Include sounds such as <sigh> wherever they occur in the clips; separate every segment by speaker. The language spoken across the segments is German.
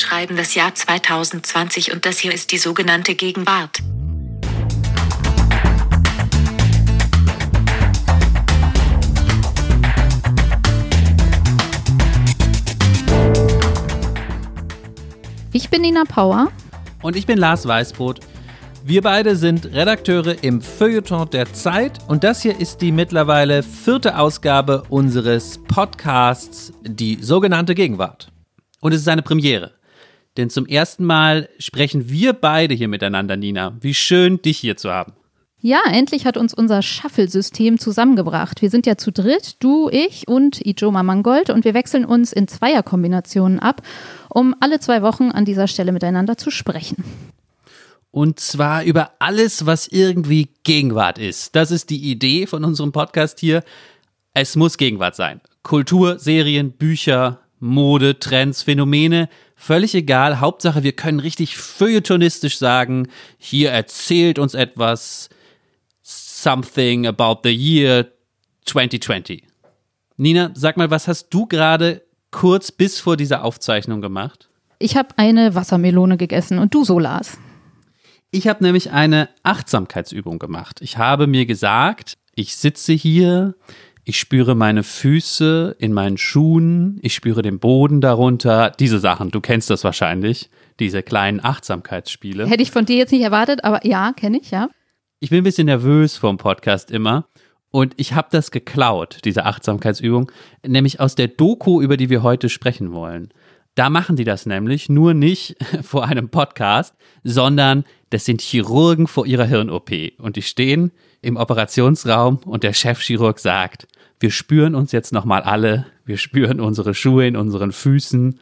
Speaker 1: schreiben das Jahr 2020 und das hier ist die sogenannte Gegenwart.
Speaker 2: Ich bin Nina Power.
Speaker 3: Und ich bin Lars Weißbrot. Wir beide sind Redakteure im Feuilleton der Zeit und das hier ist die mittlerweile vierte Ausgabe unseres Podcasts, die sogenannte Gegenwart. Und es ist eine Premiere. Denn zum ersten Mal sprechen wir beide hier miteinander, Nina. Wie schön, dich hier zu haben.
Speaker 2: Ja, endlich hat uns unser Shuffle-System zusammengebracht. Wir sind ja zu dritt, du, ich und Ijoma Mangold und wir wechseln uns in Zweierkombinationen ab, um alle zwei Wochen an dieser Stelle miteinander zu sprechen.
Speaker 3: Und zwar über alles, was irgendwie Gegenwart ist. Das ist die Idee von unserem Podcast hier. Es muss Gegenwart sein. Kultur, Serien, Bücher, Mode, Trends, Phänomene, völlig egal. Hauptsache, wir können richtig feuilletonistisch sagen, hier erzählt uns etwas, something about the year 2020. Nina, sag mal, was hast du gerade kurz bis vor dieser Aufzeichnung gemacht?
Speaker 2: Ich habe eine Wassermelone gegessen und du so, Lars.
Speaker 3: Ich habe nämlich eine Achtsamkeitsübung gemacht. Ich habe mir gesagt, ich sitze hier, ich spüre meine Füße in meinen Schuhen, ich spüre den Boden darunter, diese Sachen, du kennst das wahrscheinlich, diese kleinen Achtsamkeitsspiele.
Speaker 2: Hätte ich von dir jetzt nicht erwartet, aber ja, kenne ich, ja.
Speaker 3: Ich bin ein bisschen nervös vom Podcast immer. Und ich habe das geklaut, diese Achtsamkeitsübung, nämlich aus der Doku, über die wir heute sprechen wollen. Da machen die das nämlich nur nicht <laughs> vor einem Podcast, sondern das sind Chirurgen vor ihrer Hirn-OP. Und die stehen im Operationsraum und der Chefchirurg sagt, wir spüren uns jetzt nochmal alle, wir spüren unsere Schuhe in unseren Füßen,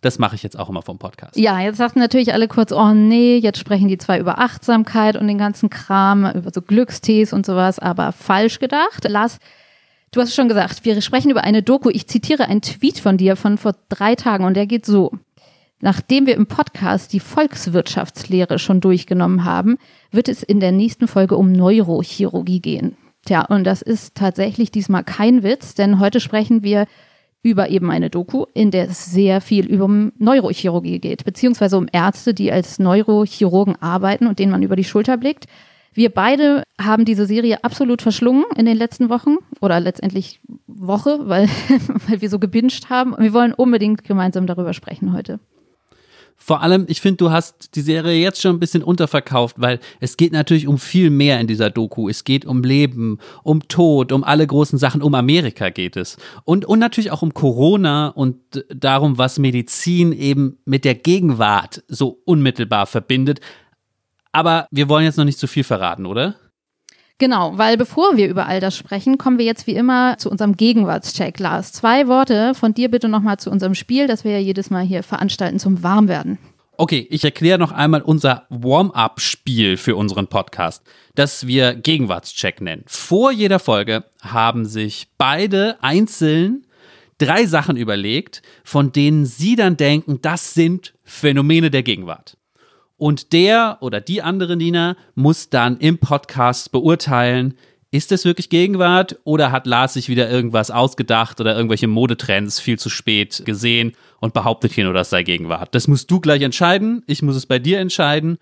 Speaker 3: das mache ich jetzt auch immer vom Podcast.
Speaker 2: Ja, jetzt sagten natürlich alle kurz, oh nee, jetzt sprechen die zwei über Achtsamkeit und den ganzen Kram, über so Glückstees und sowas, aber falsch gedacht. Lars, du hast schon gesagt, wir sprechen über eine Doku. Ich zitiere einen Tweet von dir von vor drei Tagen und der geht so. Nachdem wir im Podcast die Volkswirtschaftslehre schon durchgenommen haben, wird es in der nächsten Folge um Neurochirurgie gehen. Tja, und das ist tatsächlich diesmal kein Witz, denn heute sprechen wir über eben eine Doku, in der es sehr viel über Neurochirurgie geht, beziehungsweise um Ärzte, die als Neurochirurgen arbeiten und denen man über die Schulter blickt. Wir beide haben diese Serie absolut verschlungen in den letzten Wochen oder letztendlich Woche, weil, <laughs> weil wir so gebinged haben. Wir wollen unbedingt gemeinsam darüber sprechen heute.
Speaker 3: Vor allem, ich finde, du hast die Serie jetzt schon ein bisschen unterverkauft, weil es geht natürlich um viel mehr in dieser Doku. Es geht um Leben, um Tod, um alle großen Sachen, um Amerika geht es. Und, und natürlich auch um Corona und darum, was Medizin eben mit der Gegenwart so unmittelbar verbindet. Aber wir wollen jetzt noch nicht zu viel verraten, oder?
Speaker 2: Genau, weil bevor wir über all das sprechen, kommen wir jetzt wie immer zu unserem Gegenwartscheck. Lars, zwei Worte von dir bitte nochmal zu unserem Spiel, das wir ja jedes Mal hier veranstalten zum Warmwerden.
Speaker 3: Okay, ich erkläre noch einmal unser Warm-up-Spiel für unseren Podcast, das wir Gegenwartscheck nennen. Vor jeder Folge haben sich beide einzeln drei Sachen überlegt, von denen sie dann denken, das sind Phänomene der Gegenwart. Und der oder die andere Nina muss dann im Podcast beurteilen, ist es wirklich Gegenwart oder hat Lars sich wieder irgendwas ausgedacht oder irgendwelche Modetrends viel zu spät gesehen und behauptet hier nur, das sei Gegenwart? Das musst du gleich entscheiden. Ich muss es bei dir entscheiden.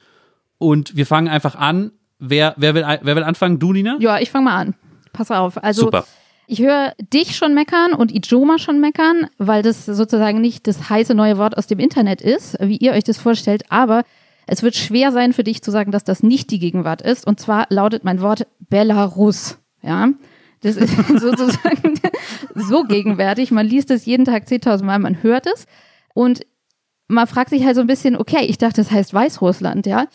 Speaker 3: Und wir fangen einfach an. Wer, wer, will, wer will anfangen? Du, Nina?
Speaker 2: Ja, ich fange mal an. Pass auf. Also,
Speaker 3: Super.
Speaker 2: Ich höre dich schon meckern und Ijoma schon meckern, weil das sozusagen nicht das heiße neue Wort aus dem Internet ist, wie ihr euch das vorstellt, aber es wird schwer sein für dich zu sagen, dass das nicht die Gegenwart ist. Und zwar lautet mein Wort Belarus. Ja. Das ist <laughs> sozusagen so gegenwärtig. Man liest es jeden Tag 10.000 Mal, man hört es. Und man fragt sich halt so ein bisschen, okay, ich dachte, das heißt Weißrussland, ja.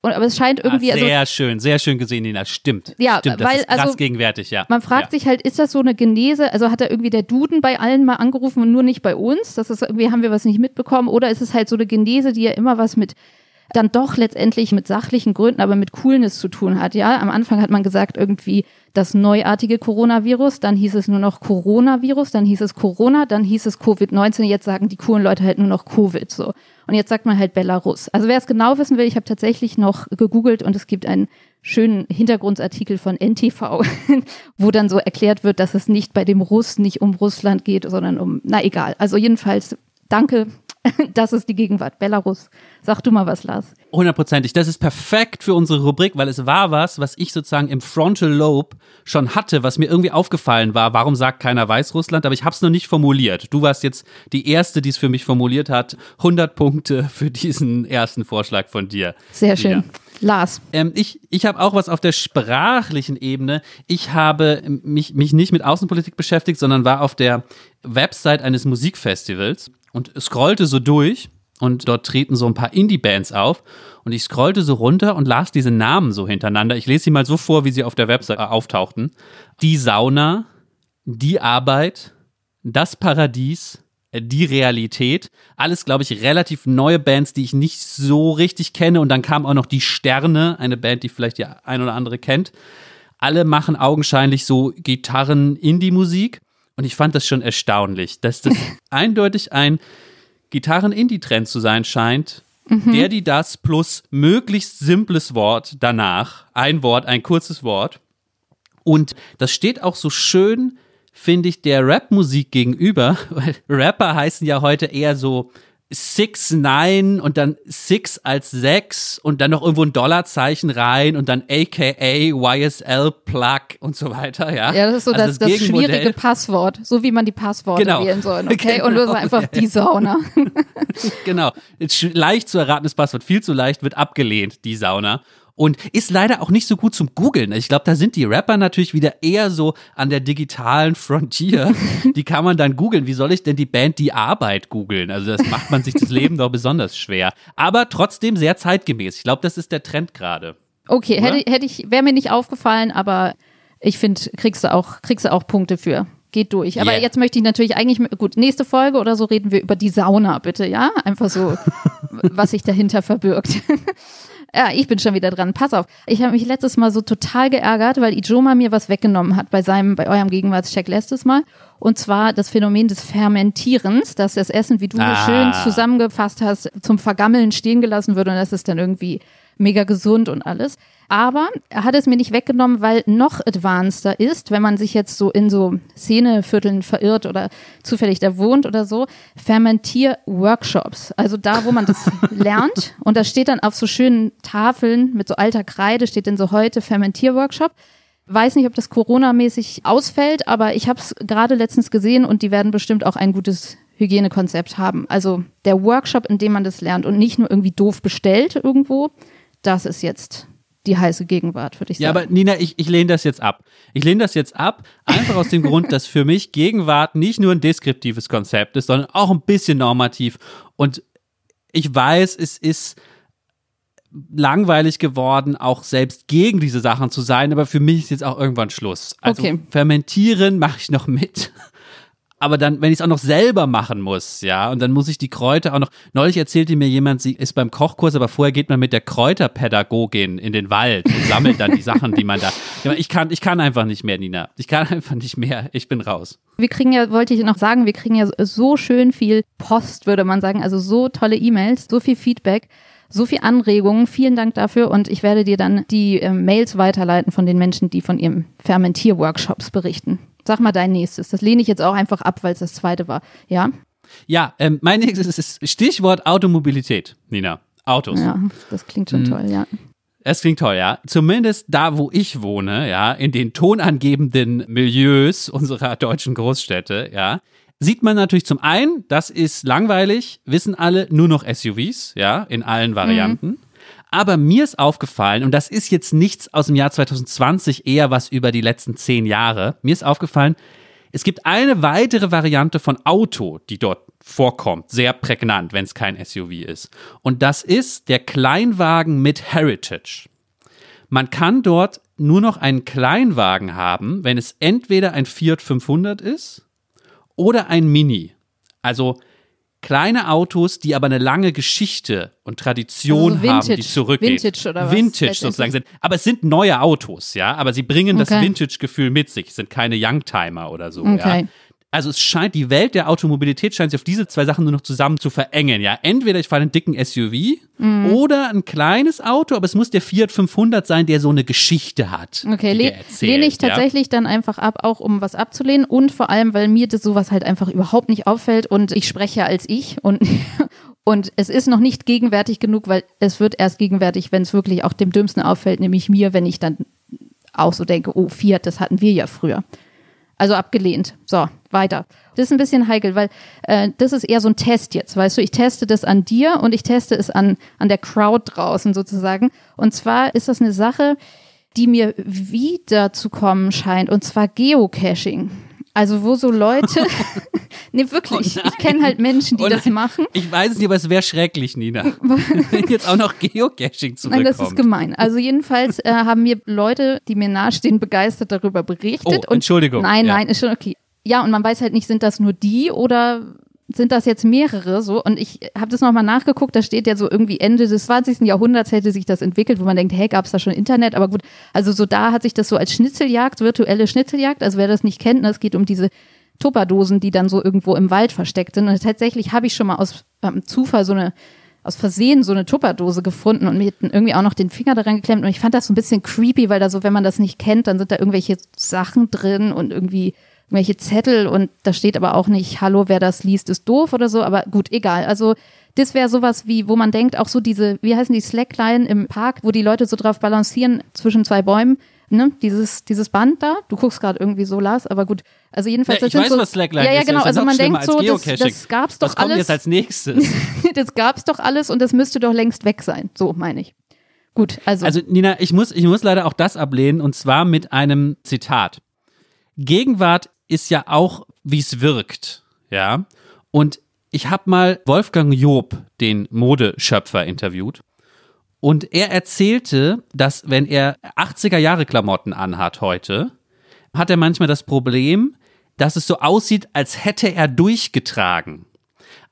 Speaker 2: Und, aber es scheint irgendwie.
Speaker 3: Ah, sehr also, schön, sehr schön gesehen, Nina. Stimmt.
Speaker 2: Ja,
Speaker 3: Stimmt,
Speaker 2: das weil,
Speaker 3: ist krass
Speaker 2: also,
Speaker 3: gegenwärtig, ja.
Speaker 2: Man fragt
Speaker 3: ja.
Speaker 2: sich halt, ist das so eine Genese? Also hat da irgendwie der Duden bei allen mal angerufen und nur nicht bei uns? Das ist irgendwie, haben wir was nicht mitbekommen? Oder ist es halt so eine Genese, die ja immer was mit dann doch letztendlich mit sachlichen Gründen, aber mit Coolness zu tun hat. Ja, am Anfang hat man gesagt irgendwie das neuartige Coronavirus, dann hieß es nur noch Coronavirus, dann hieß es Corona, dann hieß es Covid-19. Jetzt sagen die coolen Leute halt nur noch Covid so. Und jetzt sagt man halt Belarus. Also wer es genau wissen will, ich habe tatsächlich noch gegoogelt und es gibt einen schönen Hintergrundartikel von NTV, <laughs> wo dann so erklärt wird, dass es nicht bei dem Russ nicht um Russland geht, sondern um, na egal. Also jedenfalls danke <laughs> Das ist die Gegenwart. Belarus. Sag du mal was, Lars.
Speaker 3: Hundertprozentig. Das ist perfekt für unsere Rubrik, weil es war was, was ich sozusagen im Frontal Lobe schon hatte, was mir irgendwie aufgefallen war. Warum sagt keiner Weißrussland? Aber ich habe es noch nicht formuliert. Du warst jetzt die Erste, die es für mich formuliert hat. 100 Punkte <laughs> für diesen ersten Vorschlag von dir.
Speaker 2: Sehr schön.
Speaker 3: Ja.
Speaker 2: Lars.
Speaker 3: Ähm, ich ich habe auch was auf der sprachlichen Ebene. Ich habe mich, mich nicht mit Außenpolitik beschäftigt, sondern war auf der Website eines Musikfestivals und scrollte so durch und dort treten so ein paar Indie-Bands auf und ich scrollte so runter und las diese Namen so hintereinander. Ich lese sie mal so vor, wie sie auf der Website auftauchten. Die Sauna, die Arbeit, das Paradies, die Realität. Alles, glaube ich, relativ neue Bands, die ich nicht so richtig kenne. Und dann kam auch noch Die Sterne, eine Band, die vielleicht die ein oder andere kennt. Alle machen augenscheinlich so Gitarren-Indie-Musik. Und ich fand das schon erstaunlich, dass das <laughs> eindeutig ein Gitarren-Indie-Trend zu sein scheint. Mhm. Der, die das plus möglichst simples Wort danach. Ein Wort, ein kurzes Wort. Und das steht auch so schön finde ich, der Rap-Musik gegenüber, <laughs> weil Rapper heißen ja heute eher so Six Nine und dann Six als sechs und dann noch irgendwo ein Dollarzeichen rein und dann AKA YSL Plug und so weiter, ja.
Speaker 2: Ja, das ist so also das, das, das schwierige Passwort, so wie man die Passworte genau. wählen soll, <laughs> okay? Genau. Und das war einfach die Sauna. <laughs>
Speaker 3: genau. Leicht zu erratenes Passwort, viel zu leicht, wird abgelehnt, die Sauna und ist leider auch nicht so gut zum Googeln. Ich glaube, da sind die Rapper natürlich wieder eher so an der digitalen Frontier. <laughs> Die kann man dann googeln. Wie soll ich denn die Band Die Arbeit googeln? Also das macht man sich das Leben doch besonders schwer. Aber trotzdem sehr zeitgemäß. Ich glaube, das ist der Trend gerade.
Speaker 2: Okay, hätte, hätte ich, wäre mir nicht aufgefallen, aber ich finde, kriegst du auch, kriegst du auch Punkte für geht durch. Aber yeah. jetzt möchte ich natürlich eigentlich, gut, nächste Folge oder so reden wir über die Sauna, bitte, ja? Einfach so, <laughs> was sich dahinter verbirgt. Ja, ich bin schon wieder dran. Pass auf. Ich habe mich letztes Mal so total geärgert, weil Ijoma mir was weggenommen hat bei seinem, bei eurem Gegenwartscheck letztes Mal. Und zwar das Phänomen des Fermentierens, dass das Essen, wie du ah. schön zusammengefasst hast, zum Vergammeln stehen gelassen wird und das ist dann irgendwie mega gesund und alles. Aber er hat es mir nicht weggenommen, weil noch advanceder ist, wenn man sich jetzt so in so Szenevierteln verirrt oder zufällig da wohnt oder so, Fermentier-Workshops. Also da, wo man das <laughs> lernt und da steht dann auf so schönen Tafeln mit so alter Kreide, steht dann so heute Fermentier-Workshop. Weiß nicht, ob das Corona-mäßig ausfällt, aber ich habe es gerade letztens gesehen und die werden bestimmt auch ein gutes Hygienekonzept haben. Also der Workshop, in dem man das lernt und nicht nur irgendwie doof bestellt irgendwo, das ist jetzt die heiße Gegenwart, würde ich sagen.
Speaker 3: Ja, aber Nina, ich, ich lehne das jetzt ab. Ich lehne das jetzt ab, einfach aus dem Grund, dass für mich Gegenwart nicht nur ein deskriptives Konzept ist, sondern auch ein bisschen normativ. Und ich weiß, es ist langweilig geworden, auch selbst gegen diese Sachen zu sein, aber für mich ist jetzt auch irgendwann Schluss. Also okay. fermentieren mache ich noch mit aber dann, wenn ich es auch noch selber machen muss, ja, und dann muss ich die Kräuter auch noch. Neulich erzählte mir jemand, sie ist beim Kochkurs, aber vorher geht man mit der Kräuterpädagogin in den Wald und sammelt dann die Sachen, die man da. <laughs> Ich kann, ich kann einfach nicht mehr, Nina. Ich kann <laughs> einfach nicht mehr. Ich bin raus.
Speaker 2: Wir kriegen ja, wollte ich noch sagen, wir kriegen ja so schön viel Post, würde man sagen, also so tolle E-Mails, so viel Feedback so viel Anregungen. Vielen Dank dafür und ich werde dir dann die äh, Mails weiterleiten von den Menschen, die von ihrem Fermentierworkshops berichten. Sag mal dein nächstes. Das lehne ich jetzt auch einfach ab, weil es das zweite war. Ja?
Speaker 3: Ja, ähm, mein nächstes ist Stichwort Automobilität, Nina. Autos.
Speaker 2: Ja, das klingt schon mhm. toll, ja.
Speaker 3: Es klingt toll, ja. Zumindest da, wo ich wohne, ja, in den tonangebenden Milieus unserer deutschen Großstädte, ja, sieht man natürlich zum einen, das ist langweilig, wissen alle, nur noch SUVs, ja, in allen Varianten. Mhm. Aber mir ist aufgefallen, und das ist jetzt nichts aus dem Jahr 2020, eher was über die letzten zehn Jahre, mir ist aufgefallen, es gibt eine weitere Variante von Auto, die dort vorkommt, sehr prägnant, wenn es kein SUV ist. Und das ist der Kleinwagen mit Heritage. Man kann dort nur noch einen Kleinwagen haben, wenn es entweder ein Fiat 500 ist oder ein Mini. Also kleine Autos, die aber eine lange Geschichte und Tradition also Vintage, haben, die zurückgeht.
Speaker 2: Vintage oder was?
Speaker 3: Vintage sozusagen sind. Aber es sind neue Autos, ja. Aber sie bringen okay. das Vintage-Gefühl mit sich. Es sind keine Youngtimer oder so, okay. ja. Also es scheint, die Welt der Automobilität scheint sich auf diese zwei Sachen nur noch zusammen zu verengen, ja. Entweder ich fahre einen dicken SUV
Speaker 2: Mhm.
Speaker 3: oder ein kleines Auto, aber es muss der Fiat 500 sein, der so eine Geschichte hat.
Speaker 2: Okay, le
Speaker 3: erzählt,
Speaker 2: lehne ich
Speaker 3: ja.
Speaker 2: tatsächlich dann einfach ab, auch um was abzulehnen und vor allem, weil mir das sowas halt einfach überhaupt nicht auffällt und ich spreche als ich und <laughs> und es ist noch nicht gegenwärtig genug, weil es wird erst gegenwärtig, wenn es wirklich auch dem Dümmsten auffällt, nämlich mir, wenn ich dann auch so denke, oh Fiat, das hatten wir ja früher. Also abgelehnt. So, weiter. Das ist ein bisschen heikel, weil äh, das ist eher so ein Test jetzt, weißt du. Ich teste das an dir und ich teste es an, an der Crowd draußen sozusagen. Und zwar ist das eine Sache, die mir wieder zu kommen scheint, und zwar Geocaching. Also wo so Leute, <laughs> <laughs> nee wirklich,
Speaker 3: Oh nein.
Speaker 2: ich kenne halt Menschen, die
Speaker 3: Oh
Speaker 2: das
Speaker 3: nein.
Speaker 2: machen.
Speaker 3: Ich weiß es nicht, aber es wäre schrecklich, Nina. <laughs> Wenn jetzt auch noch Geocaching zurückkommt.
Speaker 2: Nein, das ist gemein. Also jedenfalls äh, haben mir Leute, die mir nahestehen, begeistert darüber berichtet.
Speaker 3: Oh,
Speaker 2: und
Speaker 3: Entschuldigung,
Speaker 2: Nein,
Speaker 3: ja.
Speaker 2: nein, ist schon okay. Ja, und man weiß halt nicht, sind das nur die oder sind das jetzt mehrere so? Und ich habe das nochmal nachgeguckt, da steht ja so irgendwie Ende des 20. Jahrhunderts hätte sich das entwickelt, wo man denkt, hey, gab es da schon Internet? Aber gut, also so da hat sich das so als Schnitzeljagd, virtuelle Schnitzeljagd, also wer das nicht kennt, ne, es geht um diese Tupperdosen, die dann so irgendwo im Wald versteckt sind. Und tatsächlich habe ich schon mal aus ähm, Zufall so eine aus Versehen so eine Tupperdose gefunden und mir dann irgendwie auch noch den Finger daran geklemmt. Und ich fand das so ein bisschen creepy, weil da so, wenn man das nicht kennt, dann sind da irgendwelche Sachen drin und irgendwie irgendwelche Zettel und da steht aber auch nicht, hallo, wer das liest, ist doof oder so. Aber gut, egal. Also das wäre sowas wie, wo man denkt, auch so diese, wie heißen die Slackline im Park, wo die Leute so drauf balancieren zwischen zwei Bäumen. Ne, dieses, dieses Band da, du guckst gerade irgendwie so, Lars, aber gut. Also jedenfalls,
Speaker 3: Ja,
Speaker 2: das
Speaker 3: ich
Speaker 2: sind
Speaker 3: weiß,
Speaker 2: so,
Speaker 3: was Slackline
Speaker 2: ja, ja, genau.
Speaker 3: Ist
Speaker 2: Also
Speaker 3: noch
Speaker 2: man denkt so, das, das gab's doch
Speaker 3: Was kommt
Speaker 2: alles.
Speaker 3: jetzt als nächstes? <laughs>
Speaker 2: das gab's doch alles und das müsste doch längst weg sein. So meine ich. Gut, also,
Speaker 3: Also Nina, ich muss, ich muss leider auch das ablehnen und zwar mit einem Zitat. Gegenwart ist ja auch, wie es wirkt, ja. Und ich habe mal Wolfgang Job, den Modeschöpfer, interviewt. Und er erzählte, dass wenn er 80er Jahre Klamotten anhat heute, hat er manchmal das Problem, dass es so aussieht, als hätte er durchgetragen.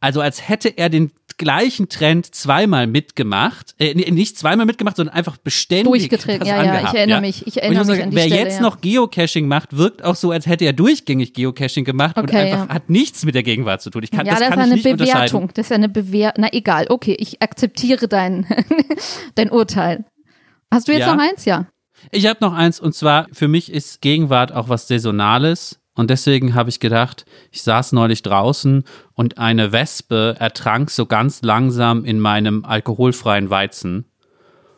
Speaker 3: Also als hätte er den gleichen Trend zweimal mitgemacht, äh, nicht zweimal mitgemacht, sondern einfach beständig
Speaker 2: Durchgetragen.
Speaker 3: das
Speaker 2: Ja, ja,
Speaker 3: angehabt,
Speaker 2: ich erinnere mich. Ich erinnere
Speaker 3: und
Speaker 2: mich
Speaker 3: muss
Speaker 2: an die
Speaker 3: wer
Speaker 2: Stelle,
Speaker 3: jetzt
Speaker 2: ja.
Speaker 3: noch Geocaching macht, wirkt auch so, als hätte er durchgängig Geocaching gemacht und
Speaker 2: Okay,
Speaker 3: einfach
Speaker 2: ja.
Speaker 3: hat nichts mit der Gegenwart zu tun. Ich kann,
Speaker 2: ja,
Speaker 3: das
Speaker 2: das,
Speaker 3: kann
Speaker 2: ist
Speaker 3: ich
Speaker 2: eine
Speaker 3: nicht unterscheiden.
Speaker 2: Bewertung. Das ist ja eine Bewertung. Na egal, okay, ich akzeptiere dein, <laughs> dein Urteil. Hast du jetzt
Speaker 3: Ja.
Speaker 2: noch eins? Ja.
Speaker 3: Ich habe noch eins und zwar für mich ist Gegenwart auch was Saisonales und deswegen habe ich gedacht, ich saß neulich draußen und eine Wespe ertrank so ganz langsam in meinem alkoholfreien Weizen.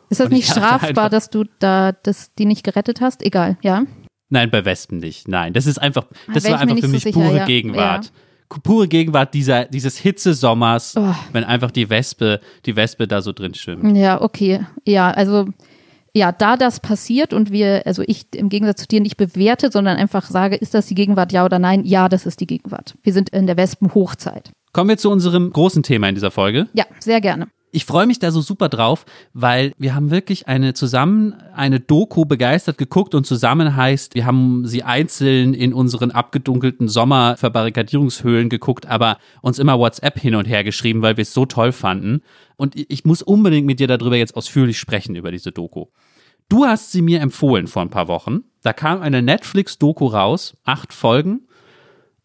Speaker 2: Ist das nicht strafbar,
Speaker 3: einfach-
Speaker 2: dass du da das, die nicht gerettet hast? Egal, ja.
Speaker 3: Nein, bei Wespen nicht. Nein, das ist einfach, das
Speaker 2: wär
Speaker 3: war einfach für
Speaker 2: so
Speaker 3: mich
Speaker 2: sicher,
Speaker 3: pure
Speaker 2: ja.
Speaker 3: Gegenwart. Pure Gegenwart dieser, dieses Hitzesommers,
Speaker 2: Oh.
Speaker 3: wenn einfach die Wespe, die Wespe da so drin schwimmt.
Speaker 2: Ja, okay. Ja, also ja, da das passiert und wir, also ich im Gegensatz zu dir nicht bewerte, sondern einfach sage, ist das die Gegenwart, ja oder nein? Ja, das ist die Gegenwart. Wir sind in der Wespenhochzeit.
Speaker 3: Kommen wir zu unserem großen Thema in dieser Folge.
Speaker 2: Ja, sehr gerne.
Speaker 3: Ich freue mich da so super drauf, weil wir haben wirklich eine zusammen eine Doku begeistert geguckt und zusammen heißt, wir haben sie einzeln in unseren abgedunkelten Sommerverbarrikadierungshöhlen geguckt, aber uns immer WhatsApp hin und her geschrieben, weil wir es so toll fanden. Und ich muss unbedingt mit dir darüber jetzt ausführlich sprechen über diese Doku. Du hast sie mir empfohlen vor ein paar Wochen. Da kam eine Netflix-Doku raus, acht Folgen.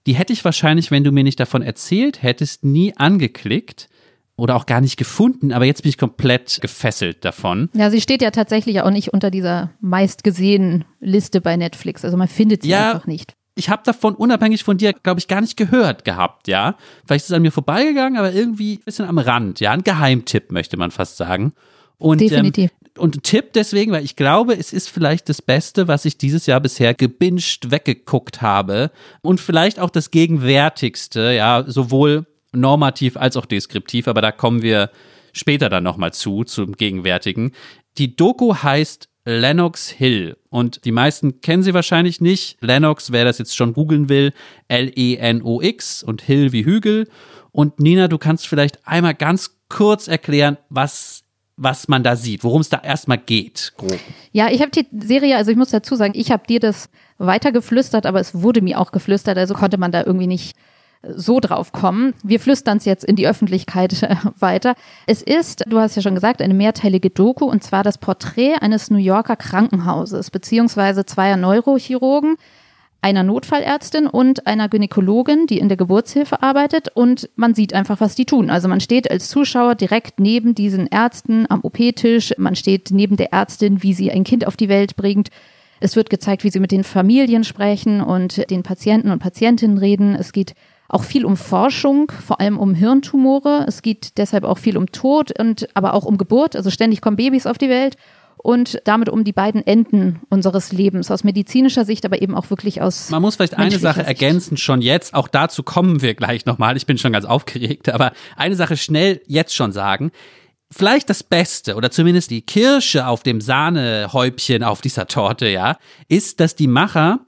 Speaker 3: Die hätte ich wahrscheinlich, wenn du mir nicht davon erzählt hättest, nie angeklickt oder auch gar nicht gefunden, aber jetzt bin ich komplett gefesselt davon.
Speaker 2: Ja, sie steht ja tatsächlich auch nicht unter dieser meistgesehenen Liste bei Netflix. Also man findet sie
Speaker 3: Ja.
Speaker 2: einfach nicht.
Speaker 3: Ich habe davon unabhängig von dir, glaube ich, gar nicht gehört gehabt, ja. Vielleicht ist es an mir vorbeigegangen, aber irgendwie ein bisschen am Rand, ja. Ein Geheimtipp, möchte man fast sagen. Und,
Speaker 2: Definitiv.
Speaker 3: Ähm, und ein Tipp deswegen, weil ich glaube, es ist vielleicht das Beste, was ich dieses Jahr bisher gebinged weggeguckt habe. Und vielleicht auch das gegenwärtigste, ja, sowohl normativ als auch deskriptiv, aber da kommen wir später dann nochmal zu, zum Gegenwärtigen. Die Doku heißt Lennox Hill und die meisten kennen sie wahrscheinlich nicht. Lennox, wer das jetzt schon googeln will, L-E-N-O-X und Hill wie Hügel. Und Nina, du kannst vielleicht einmal ganz kurz erklären, was, was man da sieht, worum es da erstmal geht, grob.
Speaker 2: Ja, ich habe die Serie, also ich muss dazu sagen, ich habe dir das weitergeflüstert, aber es wurde mir auch geflüstert, also konnte man da irgendwie nicht so drauf kommen. Wir flüstern es jetzt in die Öffentlichkeit äh, weiter. Es ist, du hast ja schon gesagt, eine mehrteilige Doku und zwar das Porträt eines New Yorker Krankenhauses beziehungsweise zweier Neurochirurgen. einer Notfallärztin und einer Gynäkologin, die in der Geburtshilfe arbeitet und man sieht einfach, was die tun. Also man steht als Zuschauer direkt neben diesen Ärzten am OP-Tisch, man steht neben der Ärztin, wie sie ein Kind auf die Welt bringt. Es wird gezeigt, wie sie mit den Familien sprechen und den Patienten und Patientinnen reden. Es geht auch viel um Forschung, vor allem um Hirntumore. Es geht deshalb auch viel um Tod und aber auch um Geburt. Also ständig kommen Babys auf die Welt und damit um die beiden Enden unseres Lebens aus medizinischer Sicht, aber eben auch wirklich aus.
Speaker 3: Man muss vielleicht eine Sache
Speaker 2: Sicht.
Speaker 3: ergänzen, schon jetzt, auch dazu kommen wir gleich nochmal. Ich bin schon ganz aufgeregt, aber eine Sache schnell jetzt schon sagen. Vielleicht das Beste oder zumindest die Kirsche auf dem Sahnehäubchen auf dieser Torte, ja, ist, dass die Macher,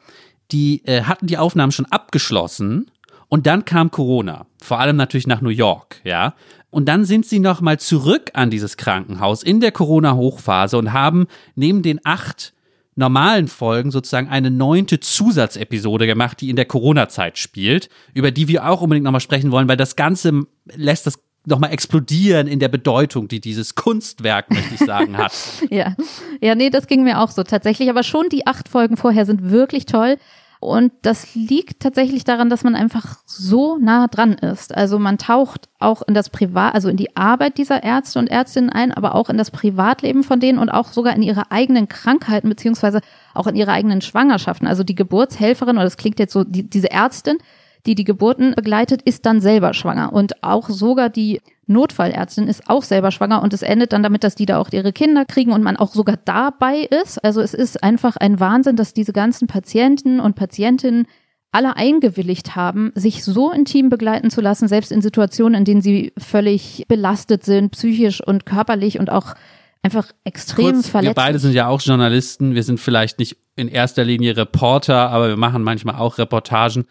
Speaker 3: die äh, hatten die Aufnahmen schon abgeschlossen und dann kam Corona, vor allem natürlich nach New York, ja. Und dann sind sie nochmal zurück an dieses Krankenhaus in der Corona-Hochphase und haben neben den acht normalen Folgen sozusagen eine neunte Zusatzepisode gemacht, die in der Corona-Zeit spielt, über die wir auch unbedingt nochmal sprechen wollen, weil das Ganze lässt das nochmal explodieren in der Bedeutung, die dieses Kunstwerk, möchte ich sagen, hat. <laughs>
Speaker 2: ja. ja, nee, das ging mir auch so tatsächlich. Aber schon die acht Folgen vorher sind wirklich toll. Und das liegt tatsächlich daran, dass man einfach so nah dran ist. Also man taucht auch in das Privat, also in die Arbeit dieser Ärzte und Ärztinnen ein, aber auch in das Privatleben von denen und auch sogar in ihre eigenen Krankheiten beziehungsweise auch in ihre eigenen Schwangerschaften. Also die Geburtshelferin, oder das klingt jetzt so, die, diese Ärztin, die die Geburten begleitet, ist dann selber schwanger. Und auch sogar die Notfallärztin ist auch selber schwanger und es endet dann damit, dass die da auch ihre Kinder kriegen und man auch sogar dabei ist. Also es ist einfach ein Wahnsinn, dass diese ganzen Patienten und Patientinnen alle eingewilligt haben, sich so intim begleiten zu lassen, selbst in Situationen, in denen sie völlig belastet sind, psychisch und körperlich und auch einfach extrem
Speaker 3: Kurz,
Speaker 2: verletzt.
Speaker 3: Wir beide sind ja auch Journalisten. Wir sind vielleicht nicht in erster Linie Reporter, aber wir machen manchmal auch Reportagen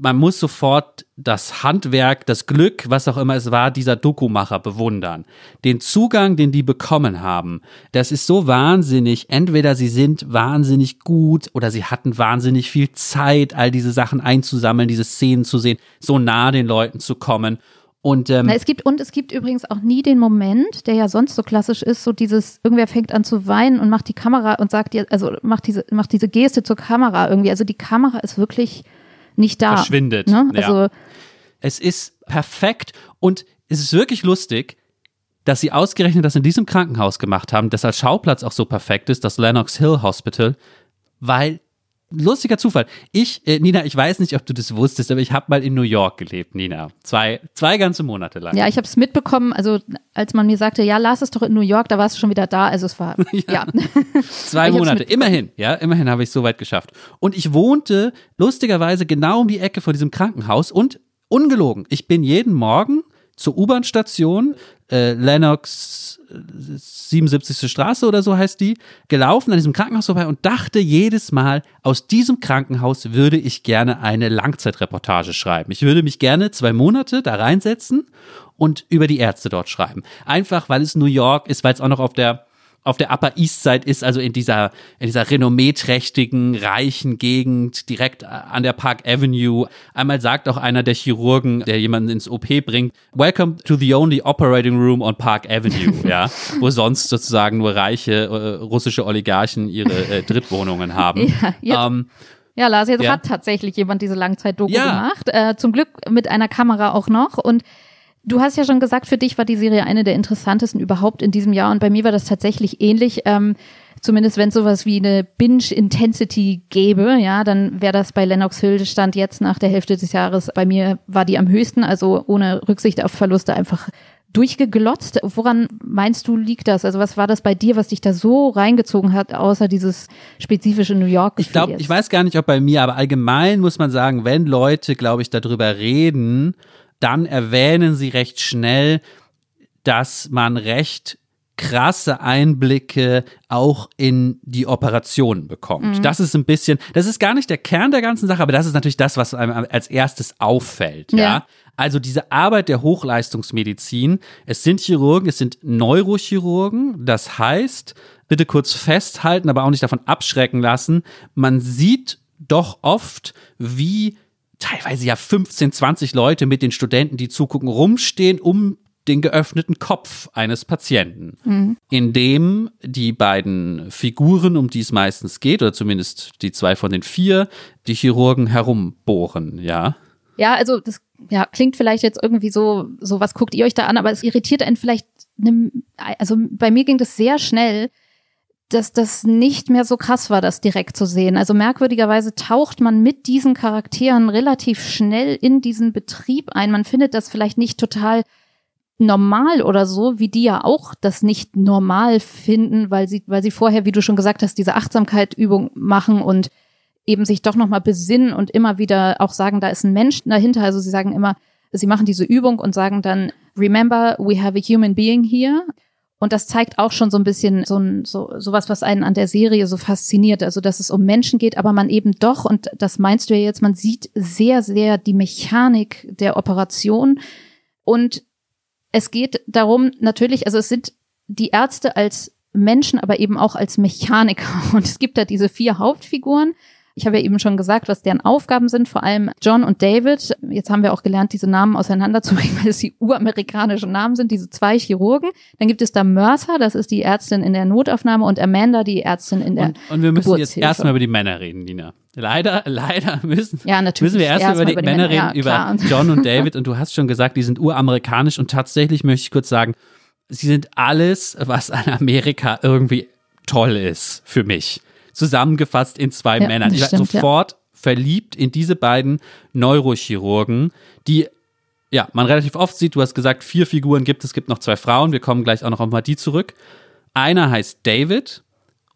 Speaker 3: man muss sofort das Handwerk, das Glück, was auch immer es war, dieser Dokumacher bewundern. Den Zugang, den die bekommen haben, das ist so wahnsinnig. Entweder sie sind wahnsinnig gut oder sie hatten wahnsinnig viel Zeit, all diese Sachen einzusammeln, diese Szenen zu sehen, so nah den Leuten zu kommen. Und, ähm,
Speaker 2: Na, es gibt, und es gibt übrigens auch nie den Moment, der ja sonst so klassisch ist, so dieses, irgendwer fängt an zu weinen und macht die Kamera und sagt dir, also macht diese, macht diese Geste zur Kamera irgendwie. Also die Kamera ist wirklich nicht da.
Speaker 3: Verschwindet.
Speaker 2: Ne?
Speaker 3: Ja.
Speaker 2: Also
Speaker 3: es ist perfekt und es ist wirklich lustig, dass sie ausgerechnet das in diesem Krankenhaus gemacht haben, das als Schauplatz auch so perfekt ist, das Lennox Hill Hospital, weil lustiger Zufall. Ich, äh, Nina, ich weiß nicht, ob du das wusstest, aber ich habe mal in New York gelebt, Nina. Zwei, zwei ganze Monate lang.
Speaker 2: Ja, ich habe es mitbekommen. Also als man mir sagte, ja, lass es doch in New York, da warst du schon wieder da. Also es war, <laughs> ja. ja. <laughs>
Speaker 3: Zwei Monate, immerhin, ja, immerhin habe ich es so weit geschafft. Und ich wohnte lustigerweise genau um die Ecke vor diesem Krankenhaus und ungelogen, ich bin jeden Morgen zur U-Bahn-Station, äh, Lennox 77. Straße oder so heißt die, gelaufen an diesem Krankenhaus vorbei und dachte jedes Mal, aus diesem Krankenhaus würde ich gerne eine Langzeitreportage schreiben. Ich würde mich gerne zwei Monate da reinsetzen und über die Ärzte dort schreiben. Einfach, weil es New York ist, weil es auch noch auf der auf der Upper East Side ist, also in dieser, in dieser renommeeträchtigen, reichen Gegend, direkt an der Park Avenue. Einmal sagt auch einer der Chirurgen, der jemanden ins OP bringt, Welcome to the only operating room on Park Avenue, <laughs> ja, wo sonst sozusagen nur reiche äh, russische Oligarchen ihre äh, Drittwohnungen haben. <laughs>
Speaker 2: Ja,
Speaker 3: ähm,
Speaker 2: ja Lars, jetzt
Speaker 3: ja.
Speaker 2: hat tatsächlich jemand diese Langzeit-Doku
Speaker 3: Ja.
Speaker 2: gemacht. Äh, zum Glück mit einer Kamera auch noch. Und du hast ja schon gesagt, für dich war die Serie eine der interessantesten überhaupt in diesem Jahr. Und bei mir war das tatsächlich ähnlich. Ähm, zumindest wenn es sowas wie eine Binge-Intensity gäbe, ja, dann wäre das bei Lennox Hill stand jetzt nach der Hälfte des Jahres. Bei mir war die am höchsten, also ohne Rücksicht auf Verluste einfach durchgeglotzt. Woran meinst du, liegt das? Also was war das bei dir, was dich da so reingezogen hat, außer dieses spezifische New York?
Speaker 3: Ich glaube, ich weiß gar nicht, ob bei mir, aber allgemein muss man sagen, wenn Leute, glaube ich, darüber reden, dann erwähnen sie recht schnell, dass man recht krasse Einblicke auch in die Operationen bekommt. Das ist ein bisschen, das ist gar nicht der Kern der ganzen Sache, aber das ist natürlich das, was einem als erstes auffällt, ja.
Speaker 2: Ja.
Speaker 3: Also diese Arbeit der Hochleistungsmedizin, es sind Chirurgen, es sind Neurochirurgen, das heißt, bitte kurz festhalten, aber auch nicht davon abschrecken lassen, man sieht doch oft, wie teilweise ja 15, 20 Leute mit den Studenten, die zugucken, rumstehen, um den geöffneten Kopf eines Patienten, in dem die beiden Figuren, um die es meistens geht, oder zumindest die zwei von den vier, die Chirurgen herumbohren, ja.
Speaker 2: Ja, also das ja, klingt vielleicht jetzt irgendwie so, so was guckt ihr euch da an, aber es irritiert einen vielleicht, ne, also bei mir ging das sehr schnell, dass das nicht mehr so krass war, das direkt zu sehen. Also merkwürdigerweise taucht man mit diesen Charakteren relativ schnell in diesen Betrieb ein. Man findet das vielleicht nicht total normal oder so, wie die ja auch das nicht normal finden, weil sie, weil sie vorher, wie du schon gesagt hast, diese Achtsamkeitübung machen und eben sich doch nochmal besinnen und immer wieder auch sagen, da ist ein Mensch dahinter. Also sie sagen immer, sie machen diese Übung und sagen dann, remember, we have a human being here. Und das zeigt auch schon so ein bisschen so ein, so, sowas, was einen an der Serie so fasziniert. Also, dass es um Menschen geht, aber man eben doch, und das meinst du ja jetzt, man sieht sehr, sehr die Mechanik der Operation. Und es geht darum, natürlich, also es sind die Ärzte als Menschen, aber eben auch als Mechaniker. <laughs> Und es gibt da diese vier Hauptfiguren. Ich habe ja eben schon gesagt, was deren Aufgaben sind, vor allem John und David. Jetzt haben wir auch gelernt, diese Namen auseinanderzubringen, <laughs> weil es die uramerikanischen Namen sind, diese zwei Chirurgen. Dann gibt es da Mercer, das ist die Ärztin in der Notaufnahme und Amanda, die Ärztin in der
Speaker 3: Und, und wir müssen jetzt erstmal über die Männer reden, Nina. Leider, leider müssen,
Speaker 2: Ja,
Speaker 3: müssen wir erstmal
Speaker 2: Erstmal
Speaker 3: über die Männer reden,
Speaker 2: Ja,
Speaker 3: über. <laughs> John und David. Und du hast schon gesagt, die sind uramerikanisch. Und tatsächlich möchte ich kurz sagen, sie sind alles, was an Amerika irgendwie toll ist für mich. Zusammengefasst in zwei
Speaker 2: Ja,
Speaker 3: Männern. Ich war
Speaker 2: stimmt, ja.
Speaker 3: sofort verliebt in diese beiden Neurochirurgen, die ja, man relativ oft sieht, du hast gesagt, vier Figuren gibt es, gibt noch zwei Frauen, wir kommen gleich auch noch auf mal die zurück. Einer heißt David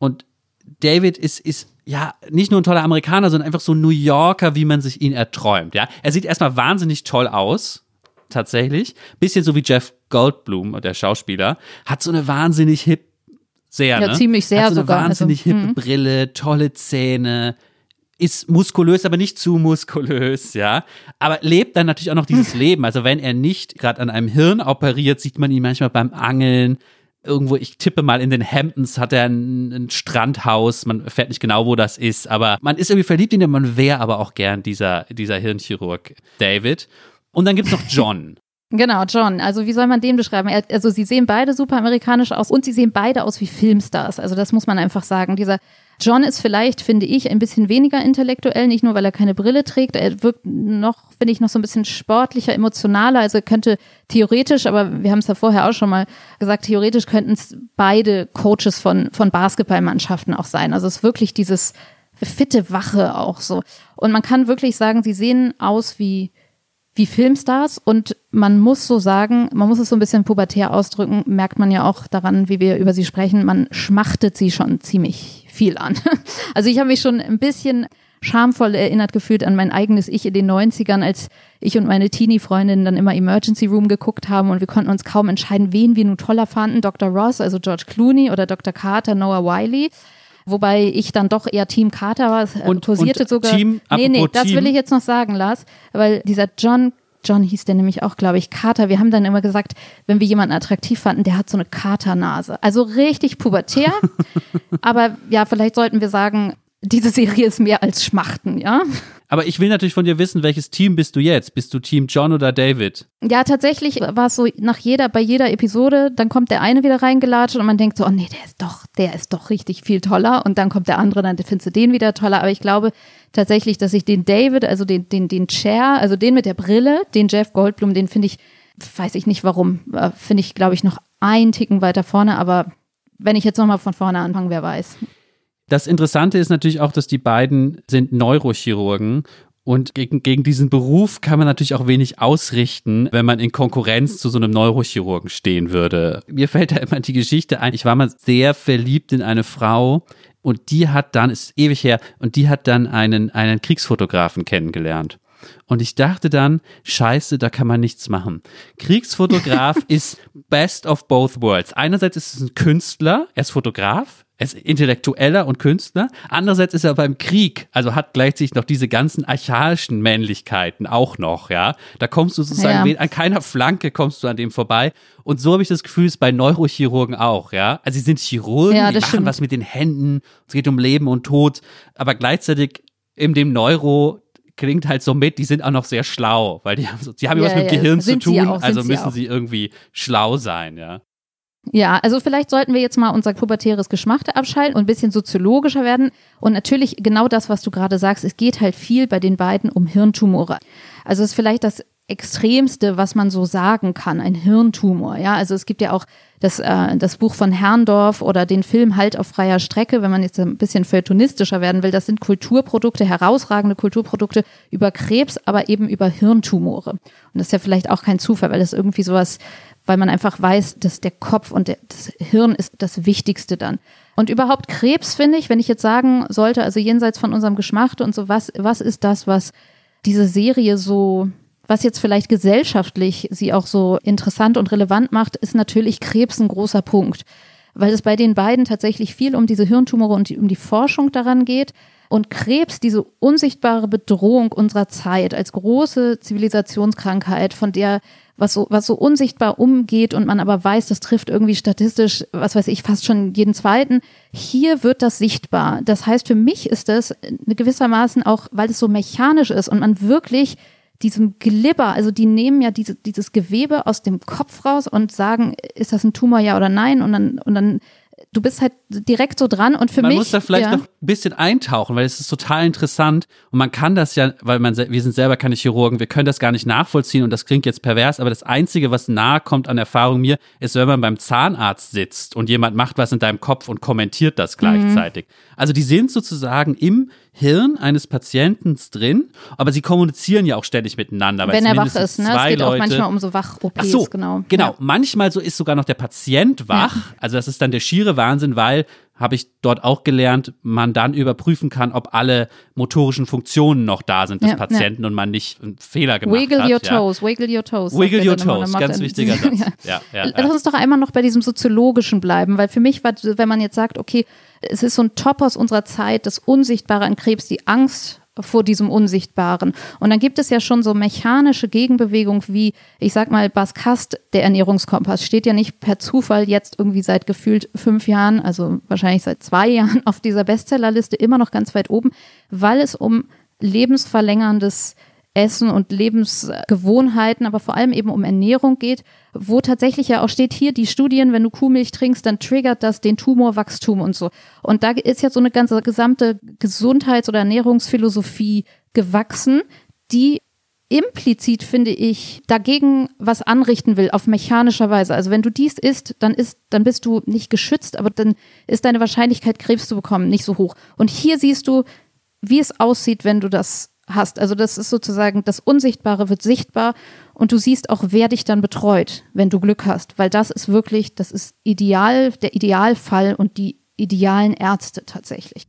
Speaker 3: und David ist, ist ja nicht nur ein toller Amerikaner, sondern einfach so ein New Yorker, wie man sich ihn erträumt. Ja, er sieht erstmal wahnsinnig toll aus, tatsächlich. Bisschen so wie Jeff Goldblum, der Schauspieler, hat so eine wahnsinnig hip, sehr,
Speaker 2: Ja,
Speaker 3: ne?
Speaker 2: ziemlich sehr
Speaker 3: hat so eine
Speaker 2: sogar, also,
Speaker 3: wahnsinnig hippe
Speaker 2: mhm.
Speaker 3: Brille, tolle Zähne, ist muskulös, aber nicht zu muskulös, ja. Aber lebt dann natürlich auch noch dieses <laughs> Leben. Also wenn er nicht gerade an einem Hirn operiert, sieht man ihn manchmal beim Angeln. Irgendwo, ich tippe mal in den Hamptons hat er ein, ein Strandhaus. Man erfährt nicht genau, wo das ist, aber man ist irgendwie verliebt in ihn. Man wäre aber auch gern dieser, dieser Hirnchirurg David. Und dann gibt's noch <laughs> John.
Speaker 2: Genau, John. Also wie soll man den beschreiben? Er, also sie sehen beide super amerikanisch aus und sie sehen beide aus wie Filmstars. Also das muss man einfach sagen. Dieser John ist vielleicht, finde ich, ein bisschen weniger intellektuell, nicht nur, weil er keine Brille trägt. Er wirkt noch, finde ich, noch so ein bisschen sportlicher, emotionaler. Also er könnte theoretisch, aber wir haben es ja vorher auch schon mal gesagt, theoretisch könnten es beide Coaches von, von Basketballmannschaften auch sein. Also es ist wirklich dieses fitte Wache auch so. Und man kann wirklich sagen, sie sehen aus wie wie Filmstars und man muss so sagen, man muss es so ein bisschen pubertär ausdrücken, merkt man ja auch daran, wie wir über sie sprechen, man schmachtet sie schon ziemlich viel an. <laughs> Also ich habe mich schon ein bisschen schamvoll erinnert gefühlt an mein eigenes Ich in den 90ern, als ich und meine Teenie-Freundinnen dann immer Emergency Room geguckt haben und wir konnten uns kaum entscheiden, wen wir nun toller fanden, Dr. Ross, also George Clooney oder Dr. Carter, Noah Wiley. Wobei ich dann doch eher Team Carter war. Es äh,
Speaker 3: Und-
Speaker 2: kursierte
Speaker 3: und
Speaker 2: sogar.
Speaker 3: Team-
Speaker 2: nee, nee, das will
Speaker 3: Team.
Speaker 2: ich jetzt noch sagen, Lars, weil dieser John, John hieß der nämlich auch, glaube ich, Carter. Wir haben dann immer gesagt, wenn wir jemanden attraktiv fanden, der hat so eine Carter-Nase. Also richtig pubertär. <laughs> aber ja, vielleicht sollten wir sagen, diese Serie ist mehr als Schmachten, ja?
Speaker 3: Aber ich will natürlich von dir wissen, welches Team bist du jetzt? Bist du Team John oder David?
Speaker 2: Ja, tatsächlich war es so, nach jeder, bei jeder Episode, dann kommt der eine wieder reingelatscht und man denkt so, oh nee, der ist doch, der ist doch richtig viel toller. Und dann kommt der andere, dann findest du den wieder toller. Aber ich glaube tatsächlich, dass ich den David, also den, den, den Chair, also den mit der Brille, den Jeff Goldblum, den finde ich, weiß ich nicht warum, äh, finde ich, glaube ich, noch einen Ticken weiter vorne. Aber wenn ich jetzt nochmal von vorne anfange, wer weiß.
Speaker 3: Das Interessante ist natürlich auch, dass die beiden sind Neurochirurgen und gegen, gegen diesen Beruf kann man natürlich auch wenig ausrichten, wenn man in Konkurrenz zu so einem Neurochirurgen stehen würde. Mir fällt da immer die Geschichte ein. Ich war mal sehr verliebt in eine Frau und die hat dann, ist ewig her, und die hat dann einen, einen Kriegsfotografen kennengelernt. Und ich dachte dann, scheiße, da kann man nichts machen. Kriegsfotograf <laughs> ist best of both worlds. Einerseits ist es ein Künstler, er ist Fotograf, er ist Intellektueller und Künstler. Andererseits ist er beim Krieg, also hat gleichzeitig noch diese ganzen archaischen Männlichkeiten auch noch, ja. Da kommst du sozusagen,
Speaker 2: Ja.
Speaker 3: an keiner Flanke kommst du an dem vorbei. Und so habe ich das Gefühl, es ist bei Neurochirurgen auch, ja. Also sie sind Chirurgen,
Speaker 2: Ja,
Speaker 3: die machen
Speaker 2: stimmt.
Speaker 3: was mit den Händen, es geht um Leben und Tod, aber gleichzeitig in dem Neuro klingt halt so mit, die sind auch noch sehr schlau, weil die haben, so, die haben ja, was mit
Speaker 2: ja,
Speaker 3: Gehirn zu tun,
Speaker 2: auch,
Speaker 3: also müssen sie irgendwie schlau sein, ja.
Speaker 2: Ja, also vielleicht sollten wir jetzt mal unser pubertäres Geschmachte abschalten und ein bisschen soziologischer werden. Und natürlich genau das, was du gerade sagst, es geht halt viel bei den beiden um Hirntumore. Also es ist vielleicht das Extremste, was man so sagen kann, ein Hirntumor. Ja, also es gibt ja auch das, äh, das Buch von Herrndorf oder den Film Halt auf freier Strecke, wenn man jetzt ein bisschen feuilletonistischer werden will. Das sind Kulturprodukte, herausragende Kulturprodukte über Krebs, aber eben über Hirntumore. Und das ist ja vielleicht auch kein Zufall, weil das irgendwie sowas, weil man einfach weiß, dass der Kopf und der, das Hirn ist das Wichtigste dann. Und überhaupt Krebs, finde ich, wenn ich jetzt sagen sollte, also jenseits von unserem Geschmachte und so, was, was ist das, was diese Serie so was jetzt vielleicht gesellschaftlich sie auch so interessant und relevant macht, ist natürlich Krebs ein großer Punkt, weil es bei den beiden tatsächlich viel um diese Hirntumore und um die Forschung daran geht. Und Krebs, diese unsichtbare Bedrohung unserer Zeit als große Zivilisationskrankheit, von der was so, was so unsichtbar umgeht und man aber weiß, das trifft irgendwie statistisch, was weiß ich, fast schon jeden zweiten. Hier wird das sichtbar. Das heißt, für mich ist das gewissermaßen auch, weil es so mechanisch ist und man wirklich diesem Glibber, also die nehmen ja diese, dieses Gewebe aus dem Kopf raus und sagen, ist das ein Tumor, ja oder nein? Und dann, und dann, du bist halt direkt so dran und für
Speaker 3: man
Speaker 2: mich.
Speaker 3: muss da vielleicht
Speaker 2: ja,
Speaker 3: noch ein bisschen eintauchen, weil es ist total interessant und man kann das ja, weil man, wir sind selber keine Chirurgen, wir können das gar nicht nachvollziehen und das klingt jetzt pervers, aber das Einzige, was nahe kommt an Erfahrung mir, ist, wenn man beim Zahnarzt sitzt und jemand macht was in deinem Kopf und kommentiert das
Speaker 2: Mhm.
Speaker 3: gleichzeitig. Also die sind sozusagen im Hirn eines Patienten drin, aber sie kommunizieren ja auch ständig miteinander.
Speaker 2: wenn er wach ist, ne? Es geht auch
Speaker 3: Leute-
Speaker 2: manchmal um so Wach-OPs,
Speaker 3: Ach so,
Speaker 2: genau.
Speaker 3: Genau.
Speaker 2: Ja.
Speaker 3: Manchmal so ist sogar noch der Patient wach. Also das ist dann der schiere Wahnsinn, weil habe ich dort auch gelernt, man dann überprüfen kann, ob alle motorischen Funktionen noch da sind des
Speaker 2: Ja, ja.
Speaker 3: Patienten und man nicht einen Fehler gemacht
Speaker 2: Wiggle
Speaker 3: hat.
Speaker 2: your
Speaker 3: ja.
Speaker 2: toes, wiggle your toes.
Speaker 3: Wiggle your toes, ganz
Speaker 2: er-
Speaker 3: wichtiger <laughs> Satz. Ja, ja, ja.
Speaker 2: Lass uns doch einmal noch bei diesem Soziologischen bleiben, weil für mich war, wenn man jetzt sagt, okay, es ist so ein Topos unserer Zeit, das Unsichtbare an Krebs, die Angst vor diesem Unsichtbaren. Und dann gibt es ja schon so mechanische Gegenbewegung wie, ich sag mal, Bas Kast, der Ernährungskompass, steht ja nicht per Zufall jetzt irgendwie seit gefühlt fünf Jahren, also wahrscheinlich seit zwei <laughs> Jahren auf dieser Bestsellerliste immer noch ganz weit oben, weil es um lebensverlängerndes Essen und Lebensgewohnheiten, aber vor allem eben um Ernährung geht, wo tatsächlich ja auch steht hier die Studien, wenn du Kuhmilch trinkst, dann triggert das den Tumorwachstum und so. Und da ist jetzt so eine ganze gesamte Gesundheits- oder Ernährungsphilosophie gewachsen, die implizit, finde ich, dagegen was anrichten will, auf mechanischer Weise. Also wenn du dies isst, dann ist, dann bist du nicht geschützt, aber dann ist deine Wahrscheinlichkeit, Krebs zu bekommen, nicht so hoch. Und hier siehst du, wie es aussieht, wenn du das hast. Also das ist sozusagen, das Unsichtbare wird sichtbar und du siehst auch, wer dich dann betreut, wenn du Glück hast. Weil das ist wirklich, das ist ideal, der Idealfall und die idealen Ärzte tatsächlich.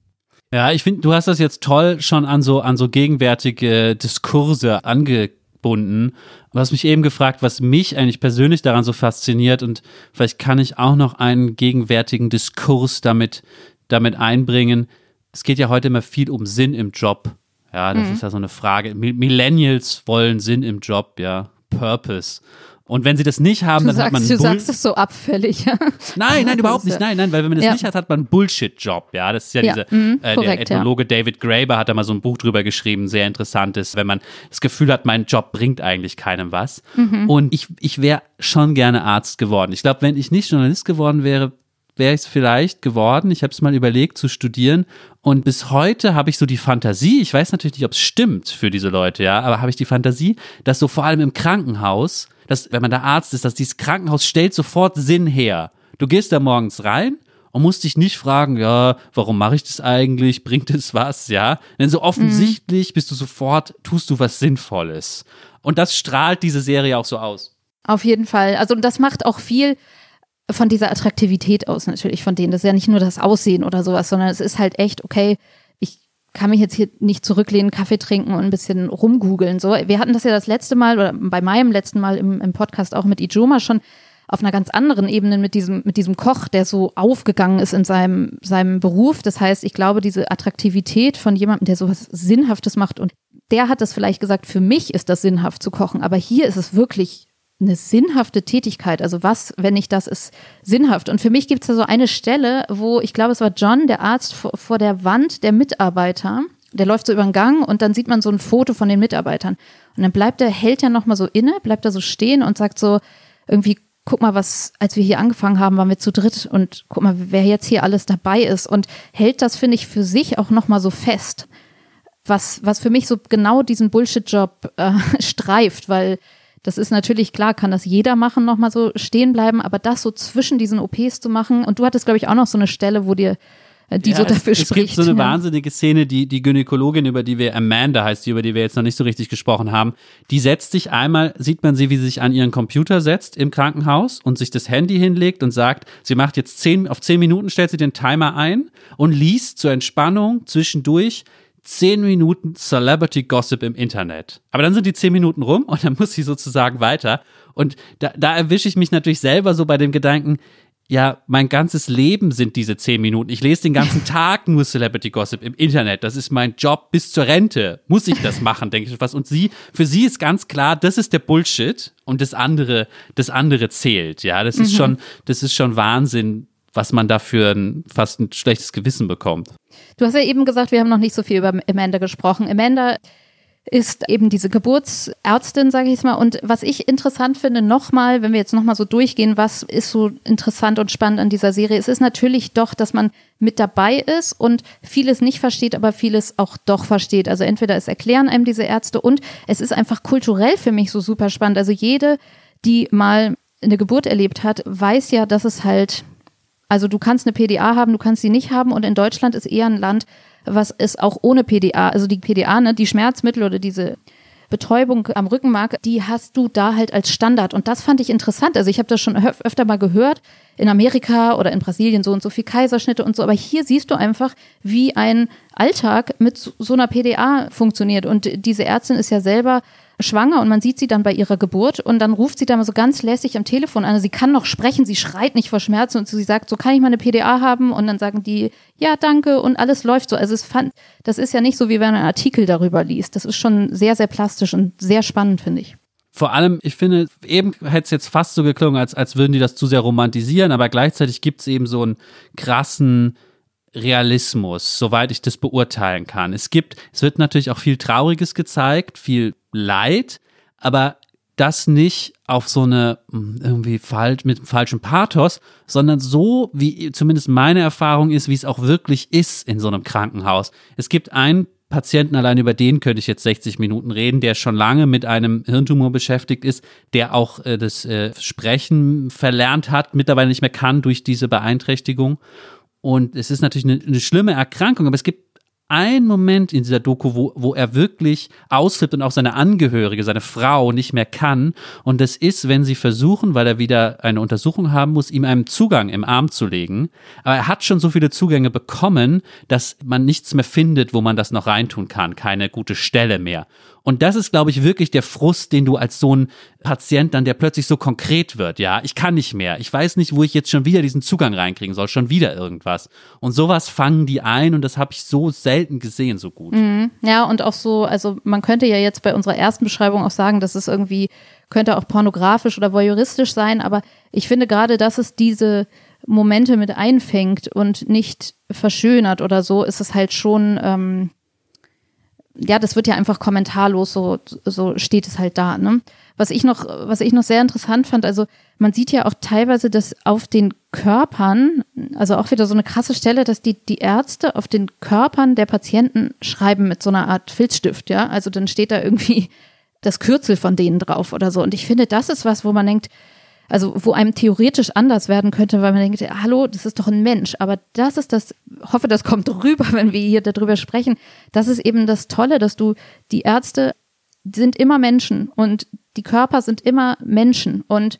Speaker 3: Ja, ich finde, du hast das jetzt toll schon an so, an so gegenwärtige Diskurse angebunden. Du hast mich eben gefragt, was mich eigentlich persönlich daran so fasziniert und vielleicht kann ich auch noch einen gegenwärtigen Diskurs damit, damit einbringen. Es geht ja heute immer viel um Sinn im Job. Ja, das ist ja so eine Frage. Mi- Millennials wollen Sinn im Job, ja. Purpose. Und wenn sie das nicht haben,
Speaker 2: Du
Speaker 3: dann hat man
Speaker 2: sagst, du
Speaker 3: Bull-
Speaker 2: sagst es so abfällig. ja. <laughs>
Speaker 3: Nein, nein, überhaupt nicht. Nein, nein, weil wenn man das
Speaker 2: Ja.
Speaker 3: nicht hat, hat man einen Bullshit-Job. Ja, das ist ja,
Speaker 2: Ja,
Speaker 3: diese,
Speaker 2: mhm,
Speaker 3: äh, der
Speaker 2: korrekt, ja.
Speaker 3: Ethnologe David Graeber hat da mal so ein Buch drüber geschrieben, sehr interessantes, wenn man das Gefühl hat, mein Job bringt eigentlich keinem was.
Speaker 2: Mhm.
Speaker 3: Und ich, ich wäre schon gerne Arzt geworden. Ich glaube, wenn ich nicht Journalist geworden wäre, wäre ich es vielleicht geworden. Ich habe es mal überlegt zu studieren und bis heute habe ich so die Fantasie, ich weiß natürlich nicht, ob es stimmt für diese Leute, ja, aber habe ich die Fantasie, dass so vor allem im Krankenhaus, dass wenn man da Arzt ist, dass dieses Krankenhaus stellt sofort Sinn her. Du gehst da morgens rein und musst dich nicht fragen, ja, warum mache ich das eigentlich? Bringt es was? Ja, denn so offensichtlich bist du sofort, tust du was Sinnvolles. Und das strahlt diese Serie auch so aus.
Speaker 2: Auf jeden Fall. Also das macht auch viel von dieser Attraktivität aus natürlich von denen. Das ist ja nicht nur das Aussehen oder sowas, sondern es ist halt echt, okay, ich kann mich jetzt hier nicht zurücklehnen, Kaffee trinken und ein bisschen rumgoogeln. So, wir hatten das ja das letzte Mal oder bei meinem letzten Mal im, im Podcast auch mit Ijoma schon auf einer ganz anderen Ebene mit diesem, mit diesem Koch, der so aufgegangen ist in seinem, seinem Beruf. Das heißt, ich glaube, diese Attraktivität von jemandem, der sowas Sinnhaftes macht und der hat das vielleicht gesagt, für mich ist das sinnhaft zu kochen, aber hier ist es wirklich eine sinnhafte Tätigkeit. Also was, wenn nicht das ist sinnhaft? Und für mich gibt es da so eine Stelle, wo ich glaube, es war John, der Arzt, vor, vor der Wand der Mitarbeiter der läuft so über den Gang und dann sieht man so ein Foto von den Mitarbeitern. Und dann bleibt er, hält er nochmal so inne, bleibt er so stehen und sagt so, irgendwie, guck mal, was, als wir hier angefangen haben, waren wir zu dritt und guck mal, wer jetzt hier alles dabei ist und hält das, finde ich, für sich auch nochmal so fest. Was, was für mich so genau diesen Bullshit-Job äh, <laughs> streift, weil das ist natürlich klar, kann das jeder machen, nochmal so stehen bleiben, aber das so zwischen diesen OPs zu machen. Und du hattest, glaube ich, auch noch so eine Stelle, wo dir äh, die ja, so dafür
Speaker 3: es,
Speaker 2: spricht.
Speaker 3: Es gibt so eine ja. wahnsinnige Szene, die, die Gynäkologin, über die wir, Amanda heißt die, über die wir jetzt noch nicht so richtig gesprochen haben, die setzt sich einmal, sieht man sie, wie sie sich an ihren Computer setzt im Krankenhaus und sich das Handy hinlegt und sagt, sie macht jetzt zehn, auf zehn Minuten stellt sie den Timer ein und liest zur Entspannung zwischendurch 10 Minuten Celebrity Gossip im Internet. Aber dann sind die 10 Minuten rum und dann muss sie sozusagen weiter. Und da, da erwische ich mich natürlich selber so bei dem Gedanken, ja, mein ganzes Leben sind diese 10 Minuten. Ich lese den ganzen <laughs> Tag nur Celebrity Gossip im Internet. Das ist mein Job bis zur Rente. Muss ich das machen, denke ich was. Und sie, für sie ist ganz klar, das ist der Bullshit und das andere, das andere zählt. Ja, das ist mhm. schon, das ist schon Wahnsinn, was man dafür ein, fast ein schlechtes Gewissen bekommt.
Speaker 2: Du hast ja eben gesagt, wir haben noch nicht so viel über Amanda gesprochen. Amanda ist eben diese Geburtsärztin, sage ich jetzt mal. Und was ich interessant finde, nochmal, wenn wir jetzt nochmal so durchgehen, was ist so interessant und spannend an dieser Serie? Es ist natürlich doch, dass man mit dabei ist und vieles nicht versteht, aber vieles auch doch versteht. Also entweder es erklären einem diese Ärzte und es ist einfach kulturell für mich so super spannend. Also jede, die mal eine Geburt erlebt hat, weiß ja, dass es halt also du kannst eine PDA haben, du kannst sie nicht haben und in Deutschland ist eher ein Land, was es auch ohne PDA, also die PDA, ne, die Schmerzmittel oder diese Betäubung am Rückenmark, die hast du da halt als Standard. Und das fand ich interessant. Also ich habe das schon öfter mal gehört, in Amerika oder in Brasilien so und so viel Kaiserschnitte und so. Aber hier siehst du einfach, wie ein Alltag mit so einer PDA funktioniert. Und diese Ärztin ist ja selber schwanger und man sieht sie dann bei ihrer Geburt und dann ruft sie da mal so ganz lässig am Telefon an. Sie kann noch sprechen, sie schreit nicht vor Schmerzen und sie sagt, so kann ich mal eine PDA haben und dann sagen die, ja, danke und alles läuft so. Also es fand, das ist ja nicht so, wie wenn man einen Artikel darüber liest. Das ist schon sehr, sehr plastisch und sehr spannend, finde ich.
Speaker 3: Vor allem, ich finde, eben hätte es jetzt fast so geklungen, als, als würden die das zu sehr romantisieren, aber gleichzeitig gibt es eben so einen krassen, Realismus, soweit ich das beurteilen kann. Es gibt, es wird natürlich auch viel Trauriges gezeigt, viel Leid, aber das nicht auf so eine hm, irgendwie falsch mit falschem Pathos, sondern so wie zumindest meine Erfahrung ist, wie es auch wirklich ist in so einem Krankenhaus. Es gibt einen Patienten, allein über den könnte ich jetzt 60 Minuten reden, der schon lange mit einem Hirntumor beschäftigt ist, der auch äh, das äh, Sprechen verlernt hat, mittlerweile nicht mehr kann durch diese Beeinträchtigung. Und es ist natürlich eine, eine schlimme Erkrankung, aber es gibt ein Moment in dieser Doku, wo, wo er wirklich ausflippt und auch seine Angehörige, seine Frau nicht mehr kann. Und das ist, wenn sie versuchen, weil er wieder eine Untersuchung haben muss, ihm einen Zugang im Arm zu legen. Aber er hat schon so viele Zugänge bekommen, dass man nichts mehr findet, wo man das noch reintun kann. Keine gute Stelle mehr. Und das ist, glaube ich, wirklich der Frust, den du als so ein Patient dann, der plötzlich so konkret wird. Ja, ich kann nicht mehr. Ich weiß nicht, wo ich jetzt schon wieder diesen Zugang reinkriegen soll. Schon wieder irgendwas. Und sowas fangen die ein und das habe ich so selten gesehen, so gut.
Speaker 2: Mhm. Ja, und auch so, also man könnte ja jetzt bei unserer ersten Beschreibung auch sagen, dass es irgendwie könnte auch pornografisch oder voyeuristisch sein, aber ich finde gerade, dass es diese Momente mit einfängt und nicht verschönert oder so, ist es halt schon ähm, ja, das wird ja einfach kommentarlos, so, so steht es halt da. Ne? Was ich noch, was ich noch sehr interessant fand, also man sieht ja auch teilweise, dass auf den Körpern, also auch wieder so eine krasse Stelle, dass die, die Ärzte auf den Körpern der Patienten schreiben mit so einer Art Filzstift, ja. Also dann steht da irgendwie das Kürzel von denen drauf oder so. Und ich finde, das ist was, wo man denkt, also wo einem theoretisch anders werden könnte, weil man denkt, hallo, das ist doch ein Mensch. Aber das ist das, hoffe, das kommt <laughs> rüber, wenn wir hier darüber sprechen. Das ist eben das Tolle, dass du, die Ärzte sind immer Menschen und die Körper sind immer Menschen. Und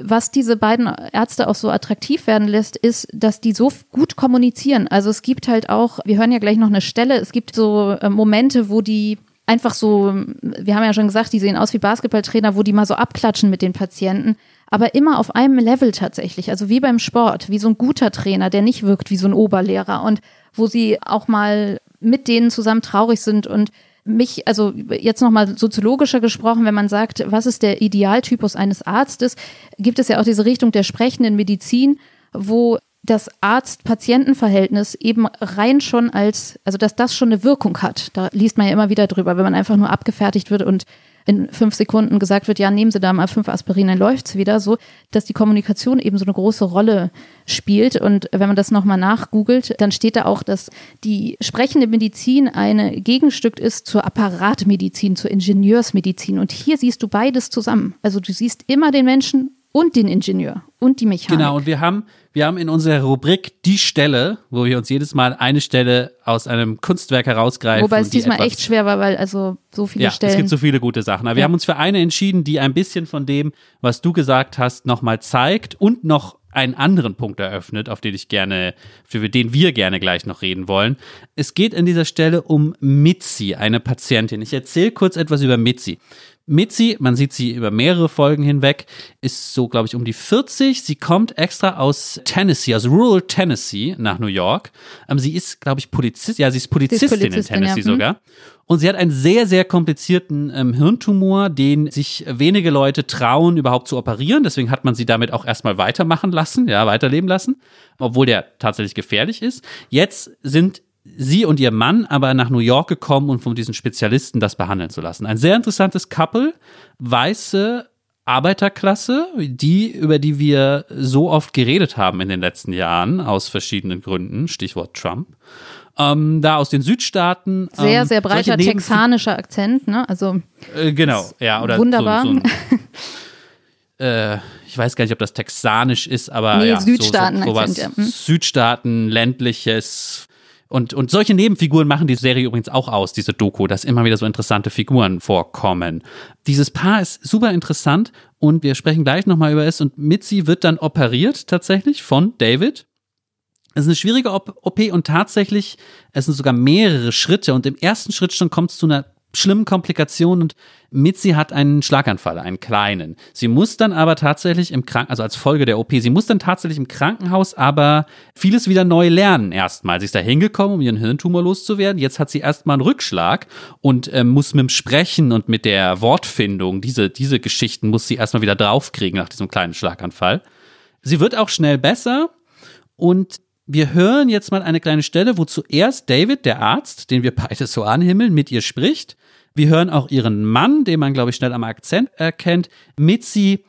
Speaker 2: was diese beiden Ärzte auch so attraktiv werden lässt, ist, dass die so gut kommunizieren. Also es gibt halt auch, wir hören ja gleich noch eine Stelle, es gibt so äh, Momente, wo die einfach so, wir haben ja schon gesagt, die sehen aus wie Basketballtrainer, wo die mal so abklatschen mit den Patienten aber immer auf einem Level tatsächlich, also wie beim Sport, wie so ein guter Trainer, der nicht wirkt wie so ein Oberlehrer und wo sie auch mal mit denen zusammen traurig sind und mich, also jetzt nochmal soziologischer gesprochen, wenn man sagt, was ist der Idealtypus eines Arztes, gibt es ja auch diese Richtung der sprechenden Medizin, wo das Arzt-Patienten-Verhältnis eben rein schon als, also dass das schon eine Wirkung hat. Da liest man ja immer wieder drüber, wenn man einfach nur abgefertigt wird und in fünf Sekunden gesagt wird, ja, nehmen Sie da mal fünf Aspirin, dann läuft's wieder, so, dass die Kommunikation eben so eine große Rolle spielt. Und wenn man das nochmal nachgoogelt, dann steht da auch, dass die sprechende Medizin ein Gegenstück ist zur Apparatmedizin, zur Ingenieursmedizin. Und hier siehst du beides zusammen. Also du siehst immer den Menschen und den Ingenieur und die Mechanik.
Speaker 3: Genau, und wir haben, wir haben in unserer Rubrik die Stelle, wo wir uns jedes Mal eine Stelle aus einem Kunstwerk herausgreifen.
Speaker 2: Wobei es diesmal echt schwer war, weil also so viele
Speaker 3: ja,
Speaker 2: Stellen.
Speaker 3: es gibt so viele gute Sachen. Aber wir
Speaker 2: Ja.
Speaker 3: haben uns für eine entschieden, die ein bisschen von dem, was du gesagt hast, nochmal zeigt und noch einen anderen Punkt eröffnet, auf den ich gerne, für den wir gerne gleich noch reden wollen. Es geht an dieser Stelle um Mitzi, eine Patientin. Ich erzähle kurz etwas über Mitzi. Mitzi, man sieht sie über mehrere Folgen hinweg, ist so, glaube ich, um die 40. Sie kommt extra aus Tennessee, aus Rural Tennessee nach New York. Ähm, sie ist, glaube ich, Polizist. Ja, sie ist Polizistin,
Speaker 2: Polizistin,
Speaker 3: in Tennessee
Speaker 2: ja. Mhm.
Speaker 3: sogar. Und sie hat einen sehr, sehr komplizierten ähm, Hirntumor, den sich wenige Leute trauen, überhaupt zu operieren. Deswegen hat man sie damit auch erstmal weitermachen lassen, ja, weiterleben lassen, obwohl der tatsächlich gefährlich ist. Jetzt sind sie und ihr Mann aber nach New York gekommen, um von diesen Spezialisten das behandeln zu lassen. Ein sehr interessantes Couple, weiße Arbeiterklasse, die, über die wir so oft geredet haben in den letzten Jahren, aus verschiedenen Gründen, Stichwort Trump. Ähm, da aus den Südstaaten.
Speaker 2: sehr,
Speaker 3: ähm,
Speaker 2: sehr breiter
Speaker 3: solche Nebenfi-
Speaker 2: texanischer Akzent, ne? Also
Speaker 3: äh, genau, ja, oder
Speaker 2: wunderbar.
Speaker 3: So, so ein, <laughs> äh, ich weiß gar nicht, ob das texanisch ist, aber
Speaker 2: Nee,
Speaker 3: ja,
Speaker 2: Südstaaten-Akzent,
Speaker 3: so, so, sowas,
Speaker 2: ja. Hm.
Speaker 3: Südstaaten, ländliches und, und solche Nebenfiguren machen die Serie übrigens auch aus, diese Doku, dass immer wieder so interessante Figuren vorkommen. Dieses Paar ist super interessant und wir sprechen gleich nochmal über es und Mitzi wird dann operiert tatsächlich von David. Es ist eine schwierige OP und tatsächlich, es sind sogar mehrere Schritte und im ersten Schritt schon kommt es zu einer schlimmen Komplikation und Mitzi hat einen Schlaganfall, einen kleinen. Sie muss dann aber tatsächlich im Krankenhaus, also als Folge der OP, sie muss dann tatsächlich im Krankenhaus aber vieles wieder neu lernen erstmal. Sie ist da hingekommen, um ihren Hirntumor loszuwerden. Jetzt hat sie erstmal einen Rückschlag und ähm, muss mit dem Sprechen und mit der Wortfindung, diese, diese Geschichten muss sie erstmal wieder draufkriegen nach diesem kleinen Schlaganfall. Sie wird auch schnell besser und wir hören jetzt mal eine kleine Stelle, wo zuerst David, der Arzt, den wir beide so anhimmeln, mit ihr spricht. Wir hören auch ihren Mann, den man, glaube ich, schnell am Akzent erkennt. Mitzi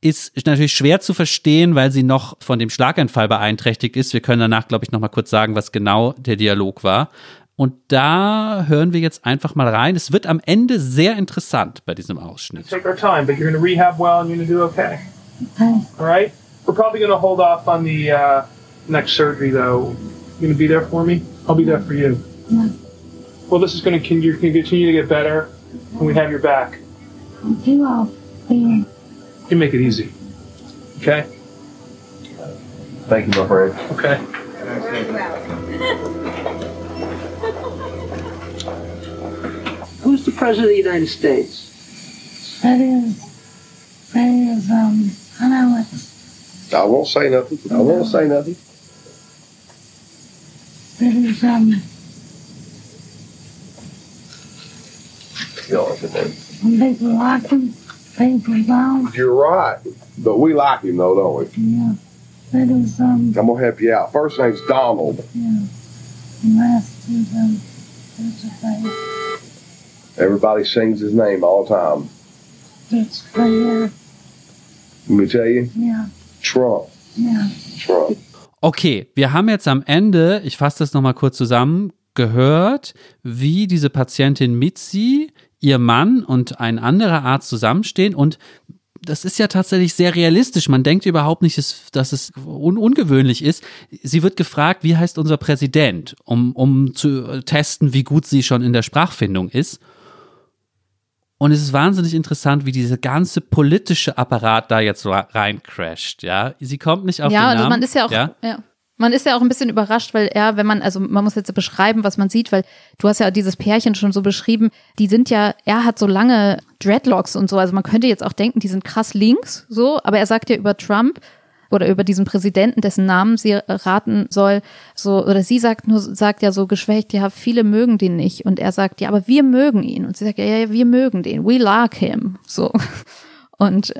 Speaker 3: ist natürlich schwer zu verstehen, weil sie noch von dem Schlaganfall beeinträchtigt ist. Wir können danach, glaube ich, noch mal kurz sagen, was genau der Dialog war. Und da hören wir jetzt einfach mal rein. Es wird am Ende sehr interessant bei diesem Ausschnitt.
Speaker 4: Take our time, but you're going to rehab well and you're going to do okay.
Speaker 5: Okay.
Speaker 4: All right? We're probably going to hold off on the uh, next surgery, though. You going to be there for me? I'll be there for you.
Speaker 5: Yeah.
Speaker 4: Well, this is going to continue continue to get better, and we have your back.
Speaker 5: Okay, well, be
Speaker 4: You make it easy. Okay?
Speaker 6: Thank you, my friend.
Speaker 4: Okay. <laughs>
Speaker 7: Who's the President of the United States?
Speaker 5: that is that is um I know it's
Speaker 6: I won't say nothing. I won't say nothing.
Speaker 5: that is um
Speaker 6: I mean?
Speaker 5: when people like him, people don't.
Speaker 6: You're right. But we like him though, don't we?
Speaker 5: Yeah. That is um
Speaker 6: I'm gonna help you out. First name's Donald.
Speaker 5: yeah. And last is um what's his?
Speaker 6: Everybody sings his name all the time.
Speaker 5: It's clear.
Speaker 6: Let me tell you,
Speaker 5: Yeah.
Speaker 6: Trump.
Speaker 5: Yeah.
Speaker 6: Trump.
Speaker 3: Okay, wir haben jetzt am Ende, ich fasse das nochmal kurz zusammen, gehört, wie diese Patientin Mitzi, ihr Mann und ein anderer Arzt zusammenstehen und das ist ja tatsächlich sehr realistisch. Man denkt überhaupt nicht, dass es un ungewöhnlich ist. Sie wird gefragt, wie heißt unser Präsident, um, um zu testen, wie gut sie schon in der Sprachfindung ist. Und es ist wahnsinnig interessant, wie dieser ganze politische Apparat da jetzt ra- reincrasht. Ja, sie kommt nicht auf
Speaker 2: ja,
Speaker 3: den
Speaker 2: also
Speaker 3: Namen.
Speaker 2: man ist ja auch,
Speaker 3: Ja?
Speaker 2: ja. Man ist ja auch ein bisschen überrascht, weil er, wenn man, also man muss jetzt beschreiben, was man sieht, weil du hast ja dieses Pärchen schon so beschrieben, die sind ja, er hat so lange Dreadlocks und so, also man könnte jetzt auch denken, die sind krass links, so, aber er sagt ja über Trump oder über diesen Präsidenten, dessen Namen sie raten soll, so, oder sie sagt nur, sagt ja so geschwächt, ja, viele mögen den nicht. Und er sagt, ja, aber wir mögen ihn. Und sie sagt, ja, ja, wir mögen den. We like him. So. <laughs> Und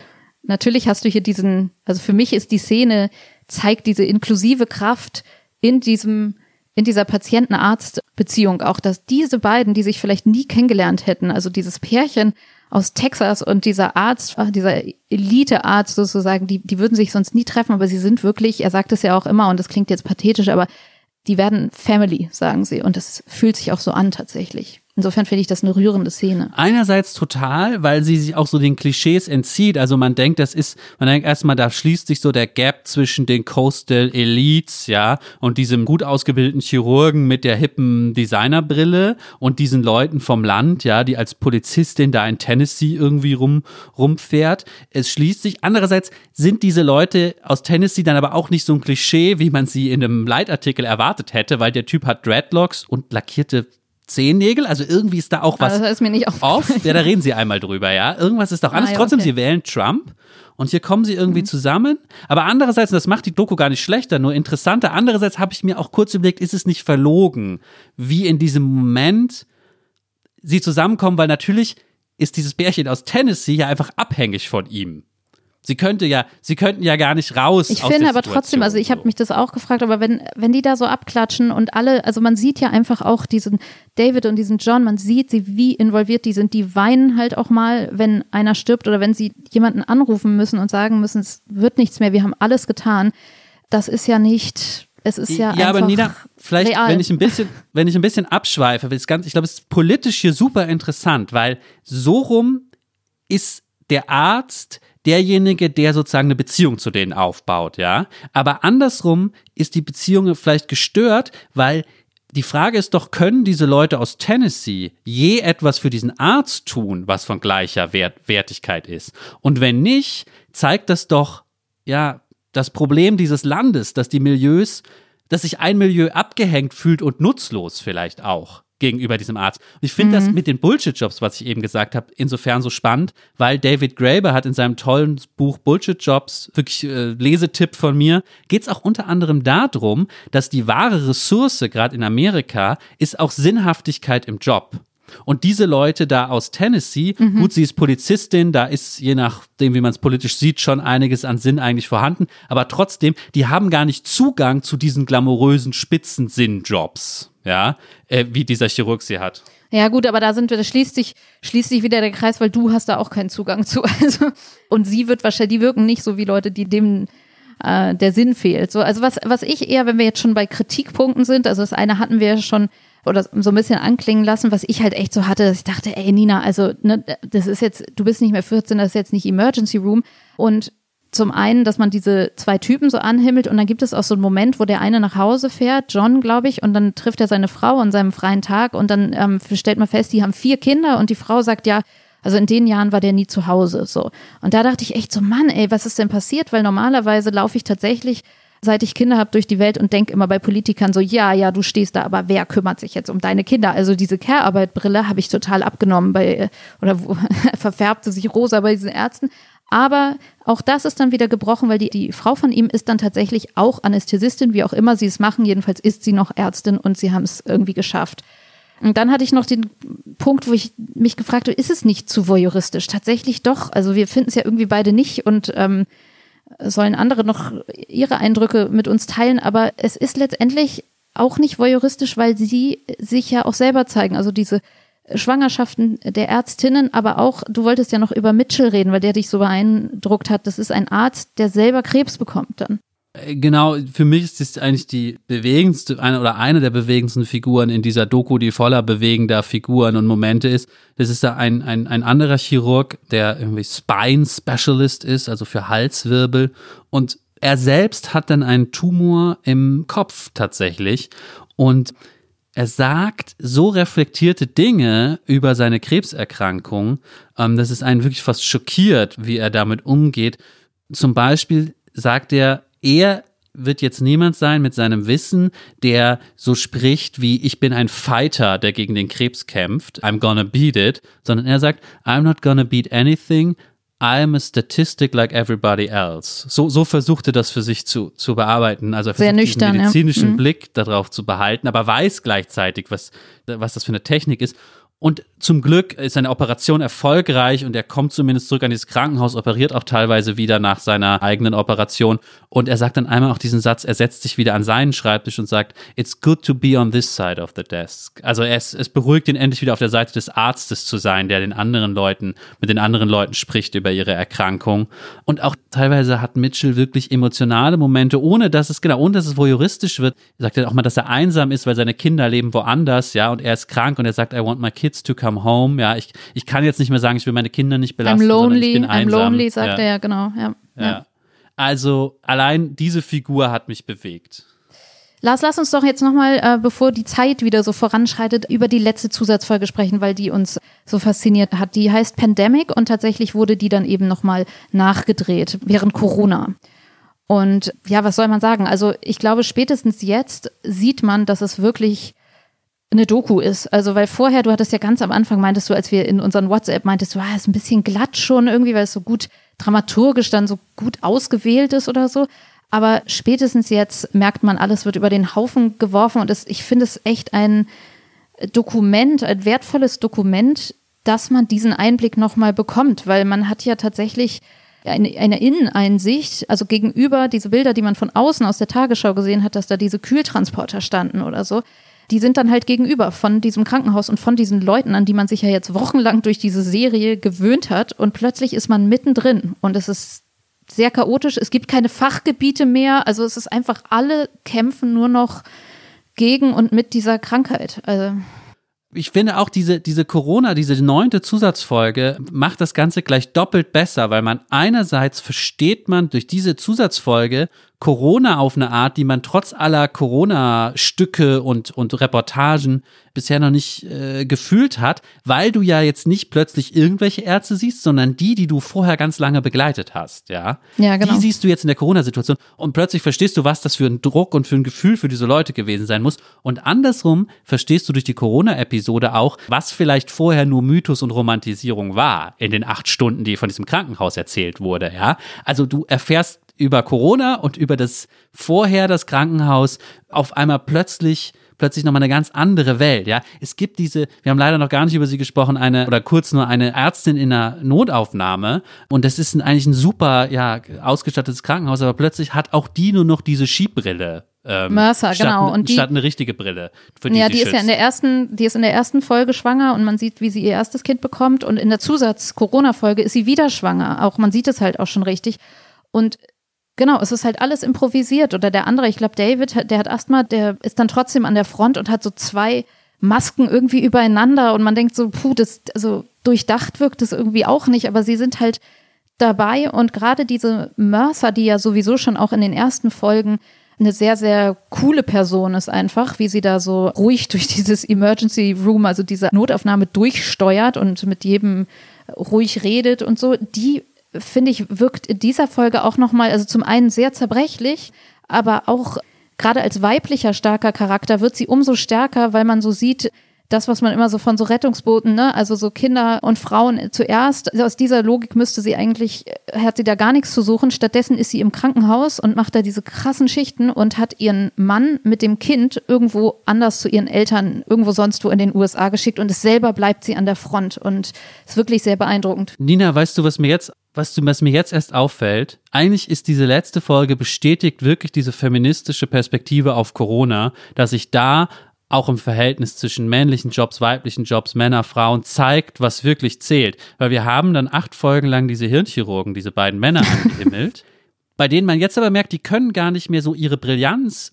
Speaker 2: natürlich hast du hier diesen, also für mich ist die Szene zeigt diese inklusive Kraft in diesem in dieser Patienten-Arzt-Beziehung auch, dass diese beiden, die sich vielleicht nie kennengelernt hätten, also dieses Pärchen aus Texas und dieser Arzt, äh, dieser Elite-Arzt sozusagen, die, die würden sich sonst nie treffen, aber sie sind wirklich, er sagt es ja auch immer und das klingt jetzt pathetisch, aber die werden Family, sagen sie. Und das fühlt sich auch so an tatsächlich. Insofern finde ich das eine rührende Szene.
Speaker 3: Einerseits total, weil sie sich auch so den Klischees entzieht. Also man denkt, das ist, man denkt erstmal, da schließt sich so der Gap zwischen den Coastal Elites, ja, und diesem gut ausgebildeten Chirurgen mit der hippen Designerbrille und diesen Leuten vom Land, ja, die als Polizistin da in Tennessee irgendwie rum, rumfährt. Es schließt sich. Andererseits sind diese Leute aus Tennessee dann aber auch nicht so ein Klischee, wie man sie in einem Leitartikel erwartet hätte, weil der Typ hat Dreadlocks und lackierte Zehennägel, also irgendwie ist da auch was
Speaker 2: Also das ist mir nicht
Speaker 3: off. Ja, da reden sie einmal drüber, ja. Irgendwas ist doch alles.
Speaker 2: Ah, ja,
Speaker 3: Trotzdem,
Speaker 2: okay.
Speaker 3: sie wählen Trump und hier kommen sie irgendwie zusammen. Aber andererseits, und das macht die Doku gar nicht schlechter, nur interessanter. Andererseits habe ich mir auch kurz überlegt, ist es nicht verlogen, wie in diesem Moment sie zusammenkommen, weil natürlich ist dieses Bärchen aus Tennessee ja einfach abhängig von ihm. Sie könnte ja, sie könnten ja gar nicht raus.
Speaker 2: Ich finde aber trotzdem, also ich
Speaker 3: Situation
Speaker 2: habe mich das auch gefragt, aber wenn, wenn die da so abklatschen und alle, also man sieht ja einfach auch diesen David und diesen John, man sieht sie, wie involviert die sind. Die weinen halt auch mal, wenn einer stirbt oder wenn sie jemanden anrufen müssen und sagen müssen, es wird nichts mehr, wir haben alles getan. Das ist ja nicht, es ist ja,
Speaker 3: ja, aber Nina, vielleicht,
Speaker 2: real.
Speaker 3: wenn ich ein bisschen, wenn ich ein bisschen abschweife, weil es ganz, ich glaube, es ist politisch hier super interessant, weil so rum ist der Arzt derjenige, der sozusagen eine Beziehung zu denen aufbaut, ja. Aber andersrum ist die Beziehung vielleicht gestört, weil die Frage ist doch, können diese Leute aus Tennessee je etwas für diesen Arzt tun, was von gleicher Wert Wertigkeit ist? Und wenn nicht, zeigt das doch, ja, das Problem dieses Landes, dass die Milieus, dass sich ein Milieu abgehängt fühlt und nutzlos vielleicht auch gegenüber diesem Arzt. Und ich finde das mit den Bullshit-Jobs, was ich eben gesagt habe, insofern so spannend, weil David Graeber hat in seinem tollen Buch Bullshit-Jobs, wirklich äh, Lesetipp von mir, geht es auch unter anderem darum, dass die wahre Ressource, gerade in Amerika, ist auch Sinnhaftigkeit im Job. Und diese Leute da aus Tennessee, gut, sie ist Polizistin, da ist je nachdem, wie man es politisch sieht, schon einiges an Sinn eigentlich vorhanden, aber trotzdem, die haben gar nicht Zugang zu diesen glamourösen Spitzensinn-Jobs, ja, äh, wie dieser Chirurg sie hat.
Speaker 2: Ja, gut, aber da sind wir, da schließt sich, schließt sich wieder der Kreis, weil du hast da auch keinen Zugang zu. <laughs> Also, und sie wird wahrscheinlich, die wirken nicht so wie Leute, die dem äh, der Sinn fehlt. So, also was, was ich eher, wenn wir jetzt schon bei Kritikpunkten sind, also das eine hatten wir ja schon oder so ein bisschen anklingen lassen, was ich halt echt so hatte, dass ich dachte, ey Nina, also ne, das ist jetzt, du bist nicht mehr 14, das ist jetzt nicht Emergency Room und zum einen, dass man diese zwei Typen so anhimmelt und dann gibt es auch so einen Moment, wo der eine nach Hause fährt, John, glaube ich, und dann trifft er seine Frau an seinem freien Tag und dann ähm, stellt man fest, die haben vier Kinder und die Frau sagt ja, also in den Jahren war der nie zu Hause, so. Und da dachte ich echt so, Mann, ey, was ist denn passiert? Weil normalerweise laufe ich tatsächlich, seit ich Kinder habe, durch die Welt und denke immer bei Politikern so, ja, ja, du stehst da, aber wer kümmert sich jetzt um deine Kinder? Also diese Care-Arbeit-Brille habe ich total abgenommen bei, oder wo, <laughs> verfärbte sich rosa bei diesen Ärzten. Aber auch das ist dann wieder gebrochen, weil die, die Frau von ihm ist dann tatsächlich auch Anästhesistin, wie auch immer sie es machen. Jedenfalls ist sie noch Ärztin und sie haben es irgendwie geschafft. Und dann hatte ich noch den Punkt, wo ich mich gefragt habe, ist es nicht zu voyeuristisch? Tatsächlich doch. Also wir finden es ja irgendwie beide nicht und ähm, sollen andere noch ihre Eindrücke mit uns teilen. Aber es ist letztendlich auch nicht voyeuristisch, weil sie sich ja auch selber zeigen. Also diese Schwangerschaften der Ärztinnen, aber auch, du wolltest ja noch über Mitchell reden, weil der dich so beeindruckt hat. Das ist ein Arzt, der selber Krebs bekommt dann.
Speaker 3: Äh, Genau, für mich ist es eigentlich die bewegendste eine oder eine der bewegendsten Figuren in dieser Doku, die voller bewegender Figuren und Momente ist. Das ist da ein, ein, ein anderer Chirurg, der irgendwie Spine Specialist ist, also für Halswirbel. Und er selbst hat dann einen Tumor im Kopf tatsächlich. Und er sagt so reflektierte Dinge über seine Krebserkrankung, ähm, dass es einen wirklich fast schockiert, wie er damit umgeht. Zum Beispiel sagt er, er wird jetzt niemand sein mit seinem Wissen, der so spricht wie ich bin ein Fighter, der gegen den Krebs kämpft, I'm gonna beat it, sondern er sagt, I'm not gonna beat anything, I'm a statistic like everybody else. So, so versucht er das für sich zu, zu bearbeiten. Also er versucht
Speaker 2: nüchtern,
Speaker 3: diesen
Speaker 2: ja.
Speaker 3: medizinischen
Speaker 2: Mhm.
Speaker 3: Blick darauf zu behalten, aber weiß gleichzeitig, was, was das für eine Technik ist. Und zum Glück ist seine Operation erfolgreich und er kommt zumindest zurück an dieses Krankenhaus, operiert auch teilweise wieder nach seiner eigenen Operation. Und er sagt dann einmal auch diesen Satz, er setzt sich wieder an seinen Schreibtisch und sagt, It's good to be on this side of the desk. Also es, es beruhigt ihn endlich wieder auf der Seite des Arztes zu sein, der den anderen Leuten, mit den anderen Leuten spricht über ihre Erkrankung. Und auch teilweise hat Mitchell wirklich emotionale Momente, ohne dass es, genau, ohne dass es voyeuristisch wird. Er sagt ja auch mal, dass er einsam ist, weil seine Kinder leben woanders, ja, und er ist krank und er sagt, I want my kids to come home. Ja, ich, ich kann jetzt nicht mehr sagen, ich will meine Kinder nicht belasten.
Speaker 2: I'm lonely,
Speaker 3: ich bin
Speaker 2: I'm
Speaker 3: einsam.
Speaker 2: lonely, sagt
Speaker 3: ja.
Speaker 2: er ja, genau. Ja.
Speaker 3: Ja.
Speaker 2: Ja.
Speaker 3: Also allein diese Figur hat mich bewegt.
Speaker 2: Lars, lass uns doch jetzt nochmal, äh, bevor die Zeit wieder so voranschreitet, über die letzte Zusatzfolge sprechen, weil die uns so fasziniert hat. Die heißt Pandemic und tatsächlich wurde die dann eben nochmal nachgedreht während Corona. Und ja, was soll man sagen? Also ich glaube, spätestens jetzt sieht man, dass es wirklich eine Doku ist. Also, weil vorher, du hattest ja ganz am Anfang, meintest du, als wir in unseren WhatsApp meintest, du, ah, ist ein bisschen glatt schon irgendwie, weil es so gut dramaturgisch dann so gut ausgewählt ist oder so. Aber spätestens jetzt merkt man, alles wird über den Haufen geworfen und es, ich finde es echt ein Dokument, ein wertvolles Dokument, dass man diesen Einblick nochmal bekommt, weil man hat ja tatsächlich eine, eine Inneneinsicht, also gegenüber diese Bilder, die man von außen aus der Tagesschau gesehen hat, dass da diese Kühltransporter standen oder so, die sind dann halt gegenüber von diesem Krankenhaus und von diesen Leuten, an die man sich ja jetzt wochenlang durch diese Serie gewöhnt hat. Und plötzlich ist man mittendrin. Und es ist sehr chaotisch, es gibt keine Fachgebiete mehr, also es ist einfach, alle kämpfen nur noch gegen und mit dieser Krankheit. Also
Speaker 3: ich finde auch diese, diese Corona, diese neunte Zusatzfolge macht das Ganze gleich doppelt besser, weil man einerseits versteht man durch diese Zusatzfolge Corona auf eine Art, die man trotz aller Corona-Stücke und, und Reportagen bisher noch nicht äh, gefühlt hat, weil du ja jetzt nicht plötzlich irgendwelche Ärzte siehst, sondern die, die du vorher ganz lange begleitet hast, ja.
Speaker 2: Ja, genau.
Speaker 3: Die siehst du jetzt in der Corona-Situation und plötzlich verstehst du, was das für ein Druck und für ein Gefühl für diese Leute gewesen sein muss. Und andersrum verstehst du durch die Corona-Episode auch, was vielleicht vorher nur Mythos und Romantisierung war in den acht Stunden, die von diesem Krankenhaus erzählt wurde, ja. Also du erfährst über Corona und über das vorher das Krankenhaus auf einmal plötzlich plötzlich nochmal eine ganz andere Welt, ja. Es gibt diese, wir haben leider noch gar nicht über sie gesprochen, eine oder kurz nur eine Ärztin in einer Notaufnahme und das ist ein, eigentlich ein super, ja, ausgestattetes Krankenhaus, aber plötzlich hat auch die nur noch diese Skibrille. Ähm,
Speaker 2: Mercer,
Speaker 3: statt,
Speaker 2: genau. Und die-
Speaker 3: statt eine richtige Brille, für die
Speaker 2: ja, die ist ja in der ersten, die ist in der ersten Folge schwanger und man sieht, wie sie ihr erstes Kind bekommt und in der Zusatz-Corona-Folge ist sie wieder schwanger. Auch man sieht es halt auch schon richtig. Und genau, es ist halt alles improvisiert. Oder der andere, ich glaube, David, der hat Asthma, der ist dann trotzdem an der Front und hat so zwei Masken irgendwie übereinander und man denkt so, puh, das, also durchdacht wirkt es irgendwie auch nicht, aber sie sind halt dabei und gerade diese Mercer, die ja sowieso schon auch in den ersten Folgen eine sehr, sehr coole Person ist einfach, wie sie da so ruhig durch dieses Emergency Room, also diese Notaufnahme durchsteuert und mit jedem ruhig redet und so, die finde ich wirkt in dieser Folge auch nochmal, also zum einen sehr zerbrechlich, aber auch gerade als weiblicher starker Charakter wird sie umso stärker, weil man so sieht, das, was man immer so von so Rettungsbooten, ne, also so Kinder und Frauen zuerst, aus dieser Logik müsste sie eigentlich, äh, hat sie da gar nichts zu suchen. Stattdessen ist sie im Krankenhaus und macht da diese krassen Schichten und hat ihren Mann mit dem Kind irgendwo anders zu ihren Eltern, irgendwo sonst wo in den USA geschickt und es selber bleibt sie an der Front und ist wirklich sehr beeindruckend.
Speaker 3: Nina, weißt du, was mir jetzt, was, du, was mir jetzt erst auffällt? Eigentlich ist diese letzte Folge bestätigt wirklich diese feministische Perspektive auf Corona, dass sich da auch im Verhältnis zwischen männlichen Jobs, weiblichen Jobs, Männer, Frauen zeigt, was wirklich zählt. Weil wir haben dann acht Folgen lang diese Hirnchirurgen, diese beiden Männer angehimmelt, <laughs> bei denen man jetzt aber merkt, die können gar nicht mehr so ihre Brillanz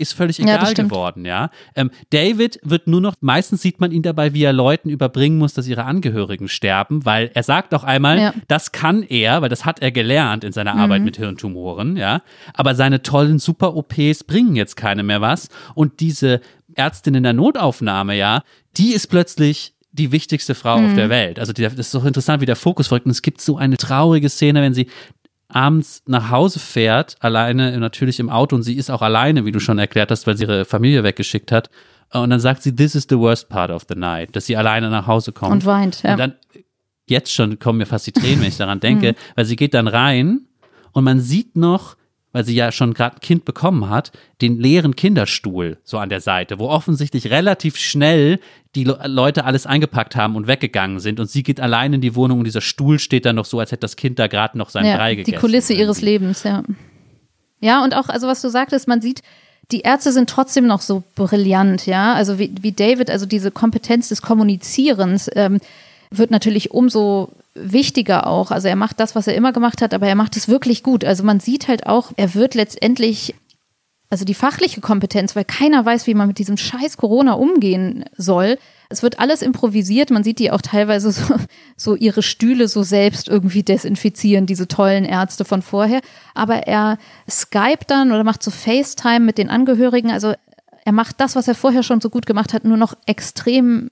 Speaker 3: ist völlig
Speaker 2: Ja,
Speaker 3: egal
Speaker 2: stimmt.
Speaker 3: geworden, ja. Ähm, David wird nur noch, meistens sieht man ihn dabei, wie er Leuten überbringen muss, dass ihre Angehörigen sterben, weil er sagt auch einmal,
Speaker 2: Ja.
Speaker 3: das kann er, weil das hat er gelernt in seiner Arbeit mit Hirntumoren, ja. Aber seine tollen Super-OPs bringen jetzt keine mehr was. Und diese Ärztin in der Notaufnahme, ja, die ist plötzlich die wichtigste Frau auf der Welt. Also die, das ist doch interessant, wie der Fokus folgt. Und es gibt so eine traurige Szene, wenn sie abends nach Hause fährt, alleine natürlich im Auto und sie ist auch alleine, wie du schon erklärt hast, weil sie ihre Familie weggeschickt hat. Und dann sagt sie, this is the worst part of the night, dass sie alleine nach Hause kommt.
Speaker 2: Und weint, ja.
Speaker 3: Und dann, jetzt schon kommen mir fast die Tränen, wenn ich daran denke, weil sie geht dann rein und man sieht noch, weil sie ja schon gerade ein Kind bekommen hat, den leeren Kinderstuhl so an der Seite, wo offensichtlich relativ schnell die Le Leute alles eingepackt haben und weggegangen sind und sie geht allein in die Wohnung und dieser Stuhl steht dann noch so, als hätte das Kind da gerade noch sein
Speaker 2: ja,
Speaker 3: Brei
Speaker 2: die
Speaker 3: gegessen.
Speaker 2: Kulisse ihres
Speaker 3: irgendwie.
Speaker 2: Lebens, ja. Ja, und auch, also was du sagtest, man sieht, die Ärzte sind trotzdem noch so brillant, ja. Also wie, wie David, also diese Kompetenz des Kommunizierens ähm, wird natürlich umso wichtiger auch. Also er macht das, was er immer gemacht hat, aber er macht es wirklich gut. Also man sieht halt auch, er wird letztendlich, also die fachliche Kompetenz, weil keiner weiß, wie man mit diesem scheiß Corona umgehen soll. Es wird alles improvisiert. Man sieht die auch teilweise <laughs> so, so ihre Stühle so selbst irgendwie desinfizieren, diese tollen Ärzte von vorher. Aber er Skype dann oder macht so FaceTime mit den Angehörigen. Also er macht das, was er vorher schon so gut gemacht hat, nur noch extrem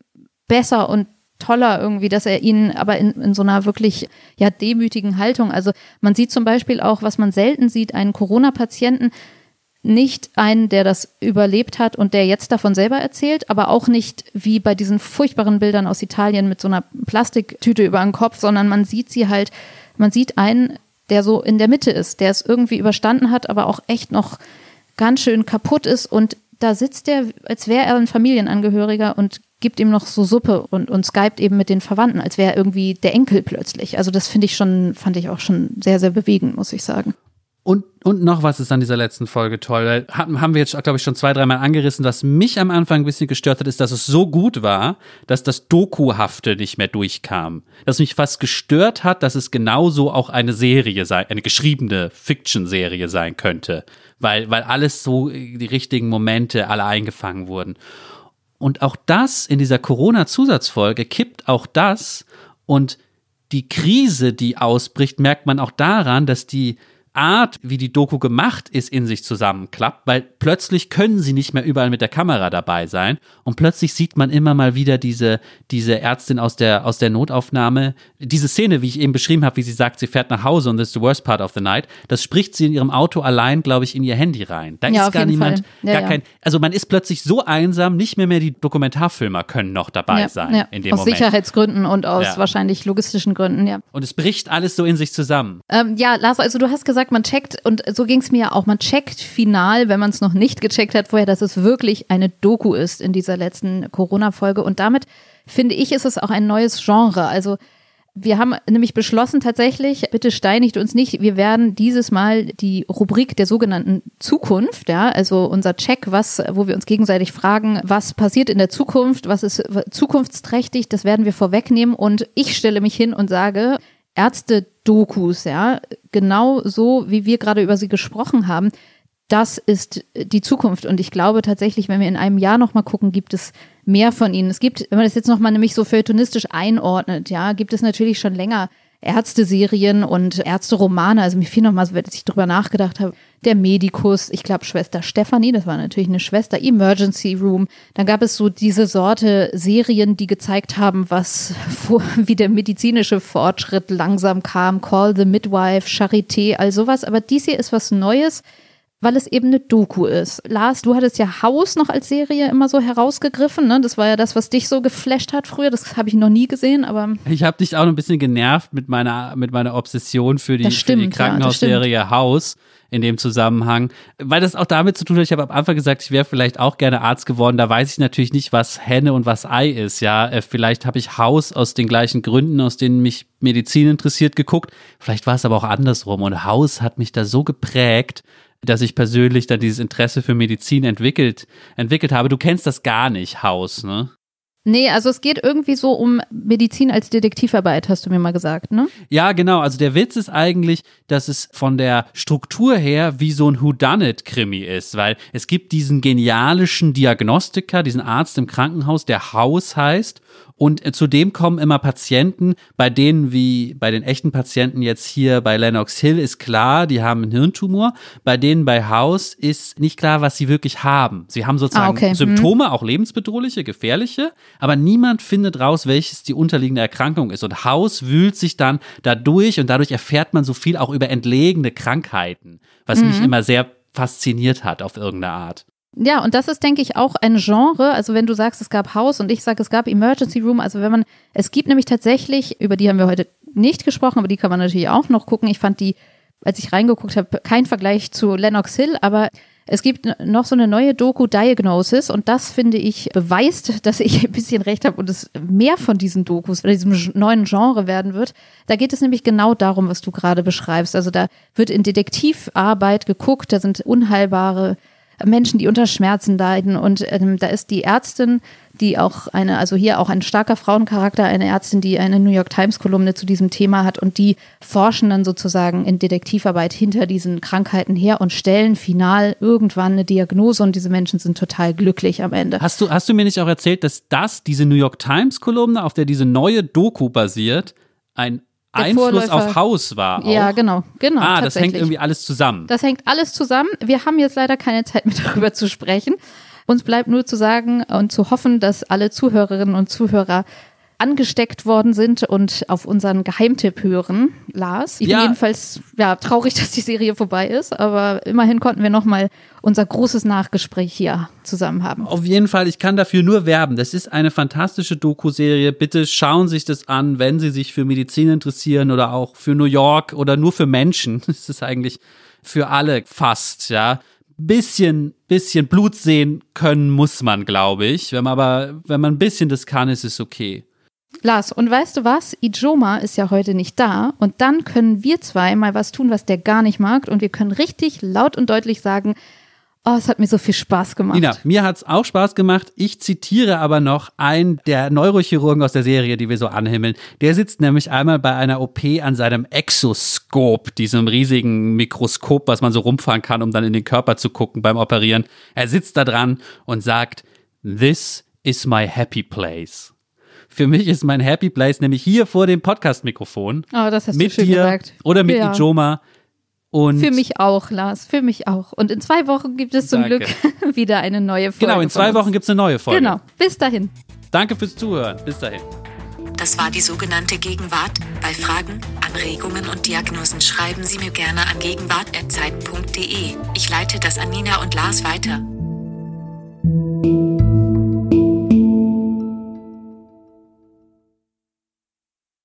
Speaker 2: besser und toller irgendwie, dass er ihnen aber in, in so einer wirklich ja demütigen Haltung, also man sieht zum Beispiel auch, was man selten sieht, einen Corona-Patienten, nicht einen, der das überlebt hat und der jetzt davon selber erzählt, aber auch nicht wie bei diesen furchtbaren Bildern aus Italien mit so einer Plastiktüte über den Kopf, sondern man sieht sie halt, man sieht einen, der so in der Mitte ist, der es irgendwie überstanden hat, aber auch echt noch ganz schön kaputt ist und da sitzt er, als wäre er ein Familienangehöriger und gibt ihm noch so Suppe und, und skypt eben mit den Verwandten, als wäre er irgendwie der Enkel plötzlich. Also das finde ich schon, fand ich auch schon sehr, sehr bewegend, muss ich sagen.
Speaker 3: Und, und noch was ist an dieser letzten Folge toll. weil Haben, wir jetzt, glaube ich, schon zwei, dreimal angerissen. Was mich am Anfang ein bisschen gestört hat, ist, dass es so gut war, dass das Dokuhafte nicht mehr durchkam. Dass mich fast gestört hat, dass es genauso auch eine Serie sei, eine geschriebene Fiction-Serie sein könnte. Weil, weil alles so, die richtigen Momente alle eingefangen wurden. Und auch das in dieser Corona-Zusatzfolge kippt auch das. Und die Krise, die ausbricht, merkt man auch daran, dass die Art, wie die Doku gemacht ist, in sich zusammenklappt, weil plötzlich können sie nicht mehr überall mit der Kamera dabei sein und plötzlich sieht man immer mal wieder diese, diese Ärztin aus der, aus der Notaufnahme. Diese Szene, wie ich eben beschrieben habe, wie sie sagt, sie fährt nach Hause und das ist the worst part of the night, das spricht sie in ihrem Auto allein, glaube ich, in ihr Handy rein. Da
Speaker 2: Ja,
Speaker 3: ist gar niemand.
Speaker 2: Ja,
Speaker 3: gar
Speaker 2: ja.
Speaker 3: kein, also man ist plötzlich so einsam, nicht mehr mehr die Dokumentarfilmer können noch dabei sein in dem
Speaker 2: aus
Speaker 3: Moment.
Speaker 2: Sicherheitsgründen und aus wahrscheinlich logistischen Gründen, ja.
Speaker 3: Und es bricht alles so in sich zusammen.
Speaker 2: Ähm, ja, Lars, also du hast gesagt, man checkt, und so ging es mir ja auch, man checkt final, wenn man es noch nicht gecheckt hat vorher, dass es wirklich eine Doku ist in dieser letzten Corona-Folge. Und damit finde ich, ist es auch ein neues Genre. Also wir haben nämlich beschlossen tatsächlich, bitte steinigt uns nicht, wir werden dieses Mal die Rubrik der sogenannten Zukunft, ja, also unser Check, was, wo wir uns gegenseitig fragen, was passiert in der Zukunft, was ist zukunftsträchtig, das werden wir vorwegnehmen und ich stelle mich hin und sage, Ärzte-Dokus, ja, genau so, wie wir gerade über sie gesprochen haben, das ist die Zukunft. Und ich glaube tatsächlich, wenn wir in einem Jahr nochmal gucken, gibt es mehr von ihnen. Es gibt, wenn man das jetzt nochmal nämlich so feuilletonistisch einordnet, ja, gibt es natürlich schon länger Ärzteserien und Ärzteromane. Also mir fiel nochmal, so, als ich drüber nachgedacht habe, der Medikus, ich glaube Schwester Stefanie, das war natürlich eine Schwester, Emergency Room. Dann gab es so diese Sorte Serien, die gezeigt haben, was <laughs> vor, wie der medizinische Fortschritt langsam kam. Call the Midwife, Charité, all sowas. Aber dies hier ist was Neues weil es eben eine Doku ist. Lars, du hattest ja Haus noch als Serie immer so herausgegriffen. Ne? Das war ja das, was dich so geflasht hat früher. Das habe ich noch nie gesehen, aber
Speaker 3: Ich habe dich auch noch ein bisschen genervt mit meiner, mit meiner Obsession für die,
Speaker 2: Das
Speaker 3: für die
Speaker 2: stimmt, ja,
Speaker 3: Krankenhausserie Haus in dem Zusammenhang. Weil das auch damit zu tun hat, ich habe am Anfang gesagt, ich wäre vielleicht auch gerne Arzt geworden. Da weiß ich natürlich nicht, was Henne und was Ei ist. Ja, Äh, vielleicht habe ich Haus aus den gleichen Gründen, aus denen mich Medizin interessiert, geguckt. Vielleicht war es aber auch andersrum. Und Haus hat mich da so geprägt, dass ich persönlich dann dieses Interesse für Medizin entwickelt, entwickelt habe. Du kennst das gar nicht, Haus, ne?
Speaker 2: nee, also es geht irgendwie so um Medizin als Detektivarbeit, hast du mir mal gesagt, ne?
Speaker 3: Ja, genau. Also der Witz ist eigentlich, dass es von der Struktur her wie so ein Whodunit-Krimi ist, weil es gibt diesen genialischen Diagnostiker, diesen Arzt im Krankenhaus, der Haus heißt. Und äh, zudem kommen immer Patienten, bei denen wie bei den echten Patienten jetzt hier bei Lennox Hill ist klar, die haben einen Hirntumor. Bei denen bei Haus ist nicht klar, was sie wirklich haben. Sie haben sozusagen
Speaker 2: Ah, okay.
Speaker 3: Symptome, auch lebensbedrohliche, gefährliche, aber niemand findet raus, welches die unterliegende Erkrankung ist. Und Haus wühlt sich dann dadurch und dadurch erfährt man so viel auch über entlegene Krankheiten, was mich immer sehr fasziniert hat auf irgendeine Art.
Speaker 2: Ja, und das ist, denke ich, auch ein Genre. Also wenn du sagst, es gab Haus und ich sage, es gab Emergency Room. Also wenn man, es gibt nämlich tatsächlich, über die haben wir heute nicht gesprochen, aber die kann man natürlich auch noch gucken. Ich fand die, als ich reingeguckt habe, kein Vergleich zu Lennox Hill, aber Es gibt noch so eine neue Doku Diagnosis und das finde ich beweist, <laughs> dass ich ein bisschen recht habe und es mehr von diesen Dokus, oder diesem neuen Genre werden wird. Da geht es nämlich genau darum, was du gerade beschreibst. Also da wird in Detektivarbeit geguckt, da sind unheilbare Menschen, die unter Schmerzen leiden. Und ähm, da ist die Ärztin, die auch eine, also hier auch ein starker Frauencharakter, eine Ärztin, die eine New York Times-Kolumne zu diesem Thema hat und die forschen dann sozusagen in Detektivarbeit hinter diesen Krankheiten her und stellen final irgendwann eine Diagnose und diese Menschen sind total glücklich am Ende.
Speaker 3: Hast du, hast du mir nicht auch erzählt, dass das, diese New York Times-Kolumne, auf der diese neue Doku basiert, ein Einfluss auf Haus war? Auch?
Speaker 2: Ja, genau, genau.
Speaker 3: Ah, das hängt irgendwie alles zusammen.
Speaker 2: Das hängt alles zusammen. Wir haben jetzt leider keine Zeit mehr <laughs> darüber zu sprechen. Uns bleibt nur zu sagen und zu hoffen, dass alle Zuhörerinnen und Zuhörer angesteckt worden sind und auf unseren Geheimtipp hören, Lars. Ich
Speaker 3: Ja.
Speaker 2: bin jedenfalls ja, traurig, <laughs> dass die Serie vorbei ist, aber immerhin konnten wir nochmal unser großes Nachgespräch hier zusammen haben.
Speaker 3: Auf jeden Fall, ich kann dafür nur werben. Das ist eine fantastische Doku-Serie. Bitte schauen Sie sich das an, wenn Sie sich für Medizin interessieren oder auch für New York oder nur für Menschen. <laughs> Es ist eigentlich für alle fast, ja. Bisschen, bisschen Blut sehen können muss man, glaube ich. Wenn man aber, wenn man ein bisschen das kann, ist es okay.
Speaker 2: Lars, und weißt du was? Ijoma ist ja heute nicht da und dann können wir zwei mal was tun, was der gar nicht mag und wir können richtig laut und deutlich sagen, oh, es hat mir so viel Spaß gemacht.
Speaker 3: Nina, mir hat's auch Spaß gemacht. Ich zitiere aber noch einen der Neurochirurgen aus der Serie, die wir so anhimmeln. Der sitzt nämlich einmal bei einer OP an seinem Exoskop, diesem riesigen Mikroskop, was man so rumfahren kann, um dann in den Körper zu gucken beim Operieren. Er sitzt da dran und sagt, This is my happy place. Für mich ist mein Happy Place nämlich hier vor dem Podcast-Mikrofon.
Speaker 2: Oh, das hast du
Speaker 3: Mit
Speaker 2: schön
Speaker 3: dir
Speaker 2: gesagt.
Speaker 3: oder mit
Speaker 2: Ja.
Speaker 3: Ijoma. Und
Speaker 2: Für mich auch, Lars, für mich auch. Und in zwei Wochen gibt es zum
Speaker 3: Danke.
Speaker 2: Glück <laughs> wieder eine neue Folge.
Speaker 3: Genau, in zwei. Wochen gibt's eine neue Folge.
Speaker 2: Genau, bis dahin.
Speaker 3: Danke fürs Zuhören. Bis dahin.
Speaker 1: Das war die sogenannte Gegenwart. Bei Fragen, Anregungen und Diagnosen schreiben Sie mir gerne an gegenwart.zeit.de. Ich leite das an Nina und Lars weiter.